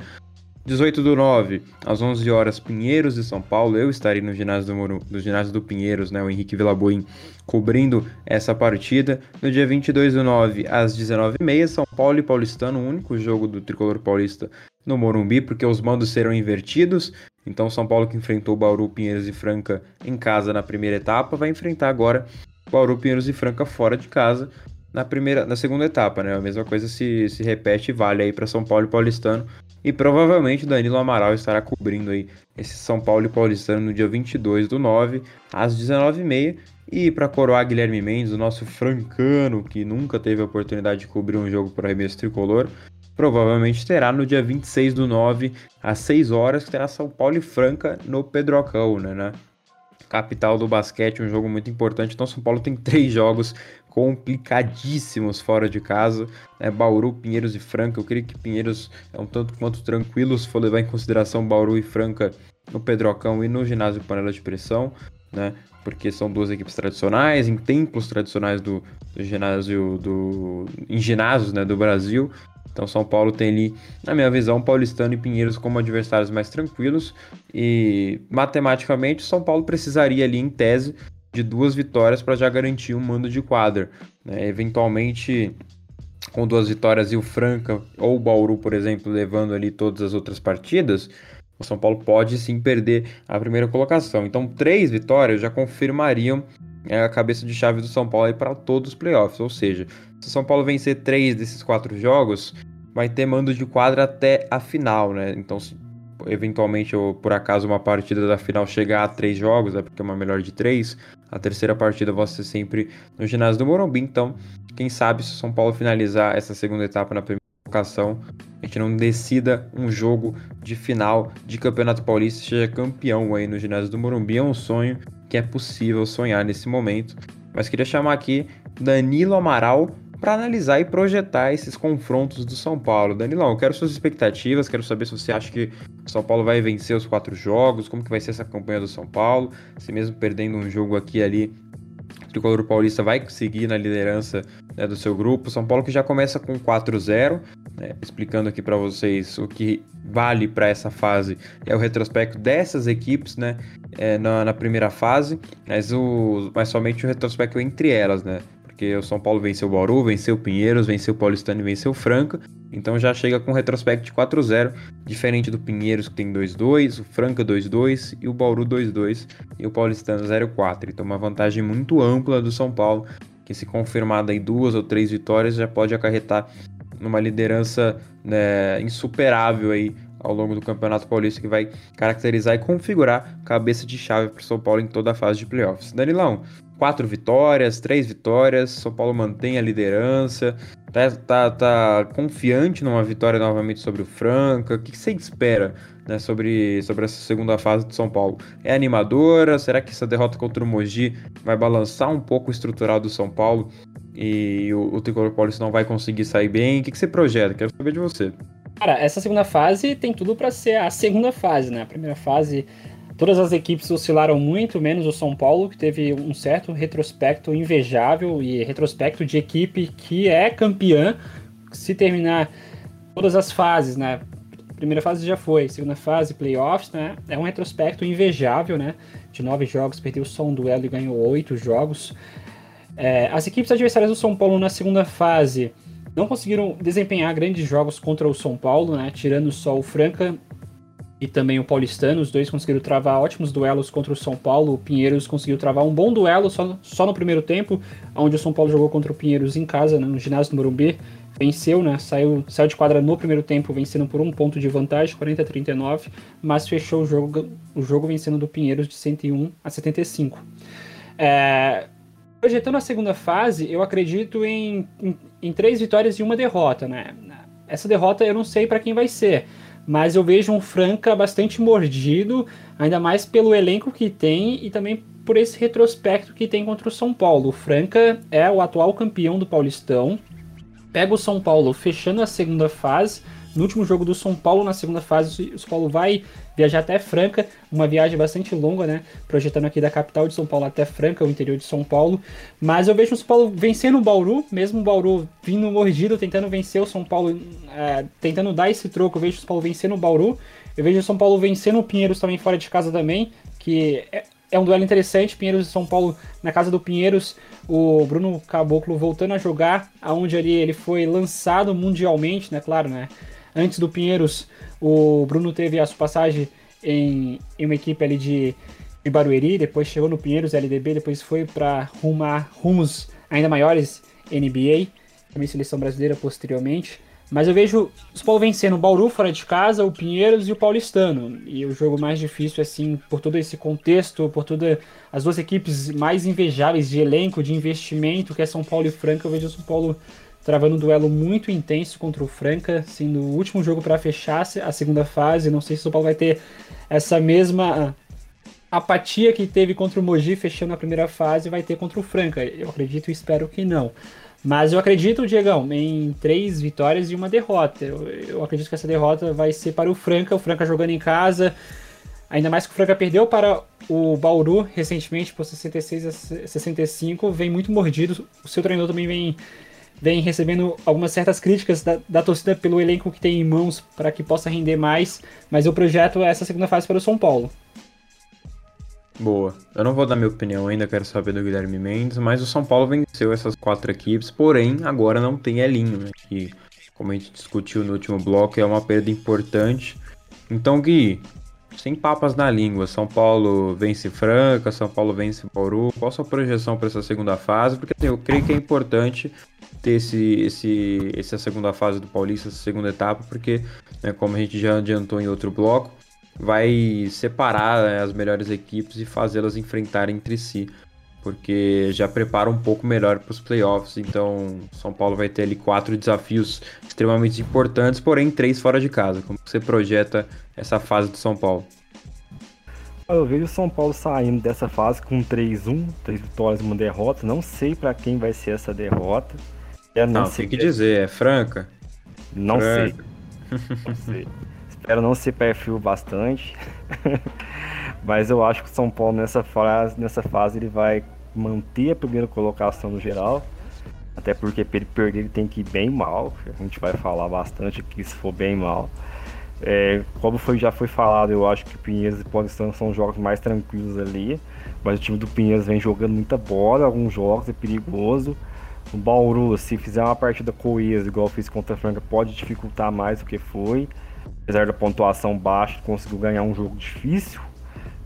18 do 9, às 11 horas, Pinheiros de São Paulo. Eu estarei no ginásio do, Moro, no ginásio do Pinheiros, né, o Henrique Vilaboim, cobrindo essa partida. No dia 22 do 9, às 19h30, São Paulo e Paulistano, o único jogo do tricolor paulista no Morumbi, porque os mandos serão invertidos. Então, São Paulo que enfrentou Bauru, Pinheiros e Franca em casa na primeira etapa, vai enfrentar agora Bauru, Pinheiros e Franca fora de casa na primeira, na segunda etapa, né? A mesma coisa se, se repete e vale aí para São Paulo e Paulistano. E provavelmente Danilo Amaral estará cobrindo aí esse São Paulo e Paulistano no dia 22 do 9, às 19h30. E para coroar Guilherme Mendes, o nosso francano, que nunca teve a oportunidade de cobrir um jogo para arremesso tricolor, provavelmente terá no dia 26 do 9, às 6 horas, que terá São Paulo e Franca no Pedrocão, né, né? Capital do basquete, um jogo muito importante. Então, São Paulo tem três jogos complicadíssimos fora de casa. Né? Bauru, Pinheiros e Franca. Eu creio que Pinheiros é um tanto quanto tranquilo se for levar em consideração Bauru e Franca no Pedrocão e no ginásio Panela de Pressão, né? Porque são duas equipes tradicionais, em templos tradicionais do, do ginásio do. em ginásios né, do Brasil. Então São Paulo tem ali, na minha visão, Paulistano e Pinheiros como adversários mais tranquilos. E matematicamente, São Paulo precisaria ali, em tese, de duas vitórias para já garantir um mando de quadra. Né? Eventualmente, com duas vitórias e o Franca ou o Bauru, por exemplo, levando ali todas as outras partidas, o São Paulo pode sim perder a primeira colocação. Então, três vitórias já confirmariam é, a cabeça de chave do São Paulo para todos os playoffs. Ou seja, se o São Paulo vencer três desses quatro jogos, vai ter mando de quadra até a final, né? Então, se eventualmente ou por acaso uma partida da final chegar a três jogos, é porque é uma melhor de três, a terceira partida vai ser sempre no ginásio do Morumbi. Então, quem sabe se o São Paulo finalizar essa segunda etapa na primeira colocação, a gente não decida um jogo de final de Campeonato Paulista, seja campeão aí no ginásio do Morumbi. É um sonho que é possível sonhar nesse momento. Mas queria chamar aqui Danilo Amaral para analisar e projetar esses confrontos do São Paulo. Danilão, eu quero suas expectativas, quero saber se você acha que o São Paulo vai vencer os quatro jogos, como que vai ser essa campanha do São Paulo, se mesmo perdendo um jogo aqui ali, o Tricolor Paulista vai seguir na liderança né, do seu grupo. São Paulo que já começa com 4-0, né, explicando aqui para vocês o que vale para essa fase é o retrospecto dessas equipes, né, é, na, na, primeira fase, mas, o, mas somente o retrospecto entre elas, né porque o São Paulo venceu o Bauru, venceu o Pinheiros, venceu o Paulistano e venceu o Franca. Então já chega com retrospecto de 4-0, diferente do Pinheiros que tem 2-2, o Franca 2-2 e o Bauru 2-2 e o Paulistano 0-4. Então uma vantagem muito ampla do São Paulo, que se confirmada em duas ou três vitórias já pode acarretar numa liderança né, insuperável aí ao longo do Campeonato Paulista que vai caracterizar e configurar cabeça de chave para o São Paulo em toda a fase de playoffs. Danilão, quatro vitórias, três vitórias, São Paulo mantém a liderança, tá, tá, tá confiante numa vitória novamente sobre o Franca. O que você espera né, sobre, sobre essa segunda fase do São Paulo? É animadora? Será que essa derrota contra o Mogi vai balançar um pouco o estrutural do São Paulo e o, o Tricolor Paulista não vai conseguir sair bem? O que, que você projeta? Quero saber de você. Cara, essa segunda fase tem tudo para ser a segunda fase, né? A primeira fase Todas as equipes oscilaram muito, menos o São Paulo, que teve um certo retrospecto invejável e retrospecto de equipe que é campeã se terminar todas as fases, né? Primeira fase já foi, segunda fase, playoffs, né? É um retrospecto invejável, né? De nove jogos, perdeu só um duelo e ganhou oito jogos. É, as equipes adversárias do São Paulo na segunda fase não conseguiram desempenhar grandes jogos contra o São Paulo, né? Tirando só o Franca e também o Paulistano. Os dois conseguiram travar ótimos duelos contra o São Paulo. O Pinheiros conseguiu travar um bom duelo só, só no primeiro tempo, onde o São Paulo jogou contra o Pinheiros em casa, né, no ginásio do Morumbi. Venceu, né? Saiu, saiu de quadra no primeiro tempo, vencendo por um ponto de vantagem, 40 a 39, mas fechou o jogo, o jogo vencendo do Pinheiros de 101 a 75. É, Projetando a segunda fase, eu acredito em, em, em três vitórias e uma derrota, né? Essa derrota eu não sei para quem vai ser, mas eu vejo um Franca bastante mordido, ainda mais pelo elenco que tem e também por esse retrospecto que tem contra o São Paulo. O Franca é o atual campeão do Paulistão, pega o São Paulo fechando a segunda fase. No último jogo do São Paulo, na segunda fase, o São Paulo vai viajar até Franca, uma viagem bastante longa, né? Projetando aqui da capital de São Paulo até Franca, o interior de São Paulo. Mas eu vejo o São Paulo vencendo o Bauru, mesmo o Bauru vindo mordido, tentando vencer o São Paulo, é, tentando dar esse troco. Eu vejo o São Paulo vencendo o Bauru. Eu vejo o São Paulo vencendo o Pinheiros também fora de casa também, que é, é um duelo interessante, Pinheiros e São Paulo na casa do Pinheiros, o Bruno Caboclo voltando a jogar, aonde ali ele foi lançado mundialmente, né, claro, né? Antes do Pinheiros, o Bruno teve a sua passagem em, em uma equipe ali de, de Barueri, depois chegou no Pinheiros LDB, depois foi para rumar rumos ainda maiores NBA, também seleção brasileira posteriormente. Mas eu vejo o Paulo vencendo o Bauru fora de casa, o Pinheiros e o Paulistano. E o jogo mais difícil, assim, por todo esse contexto, por todas as duas equipes mais invejáveis de elenco, de investimento, que é São Paulo e Franca, eu vejo o São Paulo travando um duelo muito intenso contra o Franca, sendo o último jogo para fechar a segunda fase. Não sei se o São Paulo vai ter essa mesma apatia que teve contra o Mogi fechando a primeira fase, vai ter contra o Franca. Eu acredito e espero que não. Mas eu acredito, Diegão, em três vitórias e uma derrota. Eu, eu, acredito que essa derrota vai ser para o Franca, o Franca jogando em casa. Ainda mais que o Franca perdeu para o Bauru recentemente por 66 a 65, vem muito mordido. O seu treinador também vem, vem recebendo algumas certas críticas da, da torcida pelo elenco que tem em mãos para que possa render mais. Mas eu projeto essa segunda fase para o São Paulo. Boa. Eu não vou dar minha opinião ainda, quero saber do Guilherme Mendes, mas o São Paulo venceu essas quatro equipes, porém agora não tem Elinho, né? Que, como a gente discutiu no último bloco, é uma perda importante. Então, Gui, sem papas na língua, São Paulo vence Franca, São Paulo vence Bauru. Qual a sua projeção para essa segunda fase? Porque assim, eu creio que é importante ter esse, esse, essa segunda fase do Paulista, essa segunda etapa, porque, né, como a gente já adiantou em outro bloco, vai separar né, as melhores equipes e fazê-las enfrentar entre si, porque já prepara um pouco melhor para os playoffs. Então, São Paulo vai ter ali quatro desafios extremamente importantes, porém três fora de casa. Como você projeta essa fase do São Paulo? Eu vejo o São Paulo saindo dessa fase com 3-1, três vitórias e uma derrota. Não sei para quem vai ser essa derrota. Não, não tem que dizer, é franca. Não franca. sei. (laughs) Não sei. Espero não ser perfil bastante. (laughs) Mas eu acho que o São Paulo nessa fase, nessa fase ele vai manter a primeira colocação no geral. Até porque para ele perder ele tem que ir bem mal. A gente vai falar bastante aqui se for bem mal. É, como foi, já foi falado, eu acho que Pinheiros e Paulistano são jogos mais tranquilos ali. Mas o time do Pinheiros vem jogando muita bola, alguns jogos é perigoso. O Bauru, se fizer uma partida coesa, igual fiz contra a Franca, pode dificultar mais do que foi apesar da pontuação baixa, conseguiu ganhar um jogo difícil.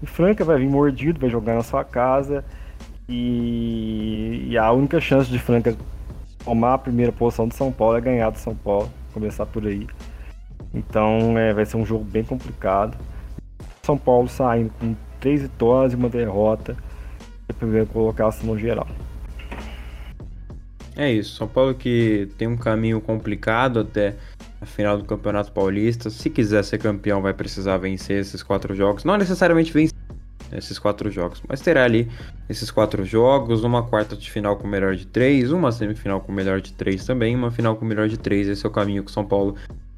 E Franca vai vir mordido, vai jogar na sua casa. E, e a única chance de Franca tomar a primeira posição de São Paulo é ganhar do São Paulo, começar por aí. Então é, vai ser um jogo bem complicado. São Paulo saindo com três vitórias e uma derrota. A primeira colocação no geral. É isso, São Paulo que tem um caminho complicado até a final do Campeonato Paulista. Se quiser ser campeão, vai precisar vencer esses quatro jogos. Não necessariamente vencer esses quatro jogos, mas terá ali esses quatro jogos, uma quarta de final com melhor de três, uma semifinal com melhor de três também, uma final com melhor de três. Esse é o caminho que o São Paulo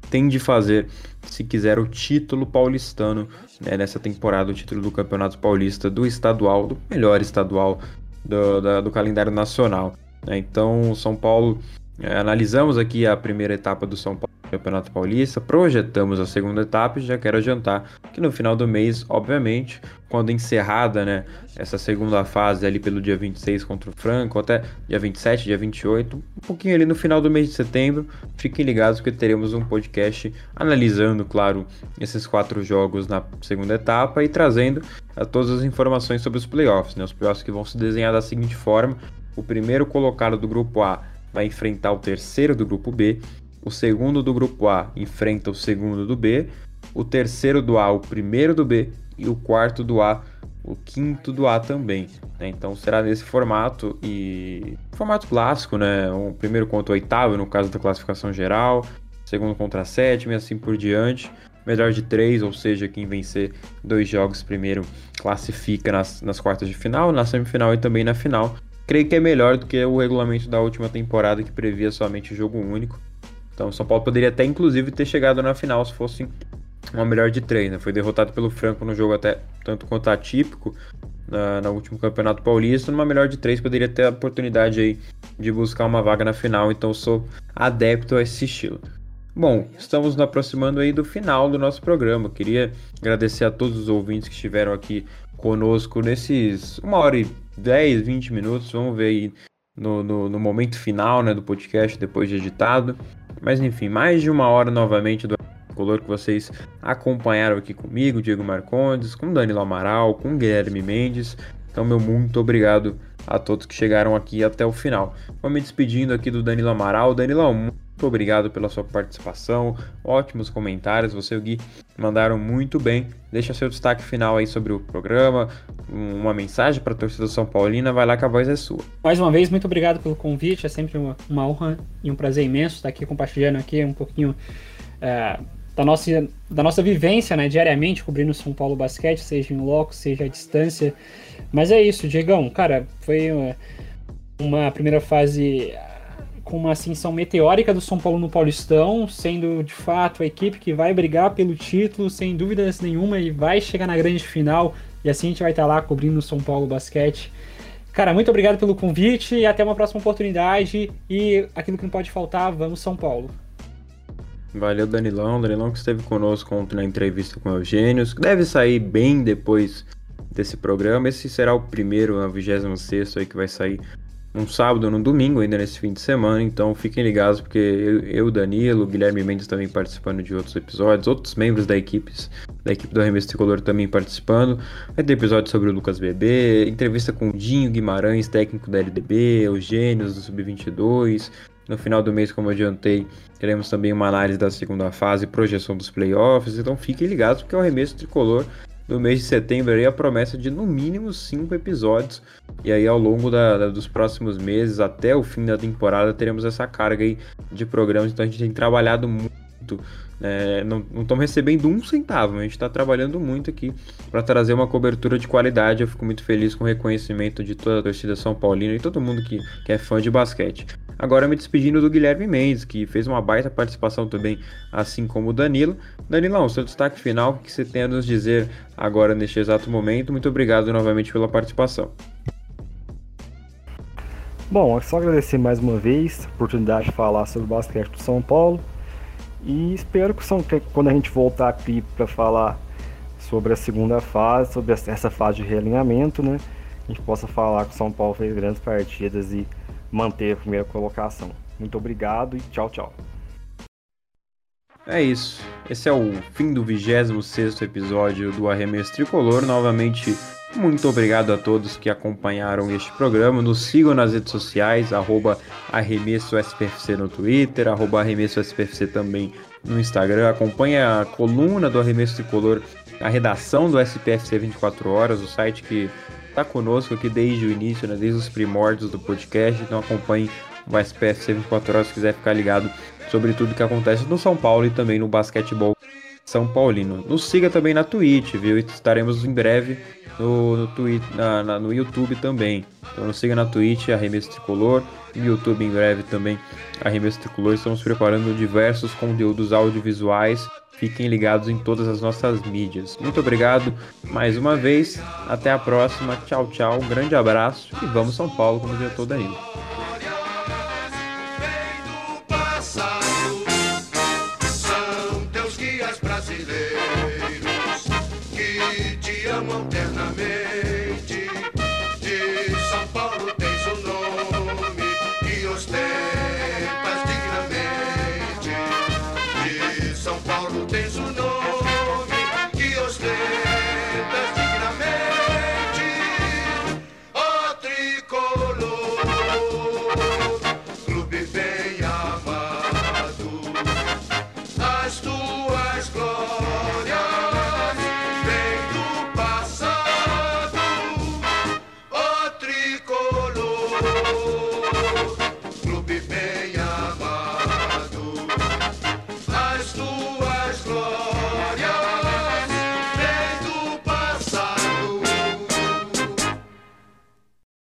tem de fazer se quiser o título paulistano né, nessa temporada, o título do Campeonato Paulista, do estadual, do melhor estadual do, da, do calendário nacional. Né? Então, São Paulo, é, analisamos aqui a primeira etapa do São Paulo Campeonato Paulista, projetamos a segunda etapa e já quero adiantar que no final do mês, obviamente, quando encerrada né, essa segunda fase ali pelo dia 26 contra o Franco, até dia 27, dia 28, um pouquinho ali no final do mês de setembro, fiquem ligados que teremos um podcast analisando, claro, esses quatro jogos na segunda etapa e trazendo a, todas as informações sobre os playoffs, né, os playoffs que vão se desenhar da seguinte forma, o primeiro colocado do grupo A vai enfrentar o terceiro do grupo B o segundo do grupo A enfrenta o segundo do B, o terceiro do A o primeiro do B e o quarto do A o quinto do A também. Né? Então será nesse formato e formato clássico, né? O primeiro contra o oitavo, no caso da classificação geral, segundo contra a sétima e assim por diante. Melhor de três, ou seja, quem vencer dois jogos primeiro classifica nas, nas quartas de final, na semifinal e também na final. Creio que é melhor do que o regulamento da última temporada que previa somente jogo único. Então o São Paulo poderia até inclusive ter chegado na final se fosse uma melhor de três, né? Foi derrotado pelo Franco no jogo até tanto quanto atípico na, no último Campeonato Paulista. Numa melhor de três poderia ter a oportunidade aí de buscar uma vaga na final, então sou adepto a esse estilo. Bom, estamos nos aproximando aí do final do nosso programa. Queria agradecer a todos os ouvintes que estiveram aqui conosco nesses uma hora e 10, 20 minutos. Vamos ver aí no, no, no momento final né, do podcast, depois de editado. Mas enfim, mais de uma hora novamente do color que vocês acompanharam aqui comigo, Diego Marcondes, com Danilo Amaral, com Guilherme Mendes. Então, meu muito obrigado a todos que chegaram aqui até o final. Vou me despedindo aqui do Danilo Amaral. Danilo, muito obrigado pela sua participação, ótimos comentários, você e o Gui mandaram muito bem. Deixa seu destaque final aí sobre o programa, uma mensagem para a torcida São Paulina, vai lá que a voz é sua. Mais uma vez, muito obrigado pelo convite, é sempre uma, uma honra e um prazer imenso estar aqui compartilhando aqui um pouquinho é, da nossa, da nossa vivência, né, diariamente, cobrindo São Paulo Basquete, seja em loco, seja à distância. Mas é isso, Diegão, cara, foi uma, uma primeira fase com uma ascensão meteórica do São Paulo no Paulistão, sendo de fato a equipe que vai brigar pelo título, sem dúvidas nenhuma, e vai chegar na grande final. E assim a gente vai estar lá cobrindo o São Paulo Basquete. Cara, muito obrigado pelo convite e até uma próxima oportunidade. E aquilo que não pode faltar, vamos São Paulo. Valeu, Danilão. Danilão que esteve conosco ontem na entrevista com o Eugênio. Deve sair bem depois desse programa. Esse será o primeiro, a 26 aí que vai sair um sábado ou no domingo, ainda nesse fim de semana. Então fiquem ligados, porque eu, eu Danilo, Guilherme Mendes também participando de outros episódios, outros membros da equipe, da equipe do Arremesso Tricolor também participando. Vai ter episódio sobre o Lucas Bebê, entrevista com o Dinho Guimarães, técnico da LDB, Eugênios do Sub-22. No final do mês, como eu adiantei, teremos também uma análise da segunda fase, projeção dos playoffs. Então fiquem ligados, porque o Arremesso Tricolor no mês de setembro aí a promessa de no mínimo cinco episódios. E aí ao longo da, da, dos próximos meses, até o fim da temporada, teremos essa carga aí de programas. Então a gente tem trabalhado muito. É, não estamos recebendo um centavo, a gente está trabalhando muito aqui para trazer uma cobertura de qualidade. Eu fico muito feliz com o reconhecimento de toda a torcida São Paulina e todo mundo que, que é fã de basquete. Agora me despedindo do Guilherme Mendes, que fez uma baita participação também, assim como o Danilo. Danilão, seu destaque final, o que você tem a nos dizer agora neste exato momento? Muito obrigado novamente pela participação. Bom, é só agradecer mais uma vez a oportunidade de falar sobre o basquete do São Paulo. E espero que, quando a gente voltar aqui para falar sobre a segunda fase, sobre essa fase de realinhamento, né? A gente possa falar que o São Paulo fez grandes partidas e manter a primeira colocação. Muito obrigado e tchau, tchau. É isso. Esse é o fim do 26 episódio do Arremesso Tricolor. Novamente, muito obrigado a todos que acompanharam este programa. Nos sigam nas redes sociais, arroba SPFC no Twitter, arroba SPFC também no Instagram. Acompanhe a coluna do Arremesso Tricolor, a redação do SPFC 24 Horas, o site que está conosco aqui desde o início, né, desde os primórdios do podcast. Então acompanhe o SPFC 24 horas se quiser ficar ligado sobre tudo que acontece no São Paulo e também no basquetebol São Paulino. Nos siga também na Twitch, viu? Estaremos em breve no, no, Twitch, na, na, no YouTube também. Então nos siga na Twitch, Arremesso Tricolor, no YouTube em breve também, Arremesso Tricolor. Estamos preparando diversos conteúdos audiovisuais Fiquem ligados em todas as nossas mídias. Muito obrigado mais uma vez. Até a próxima. Tchau, tchau. Um grande abraço e vamos São Paulo, como diretor Danilo.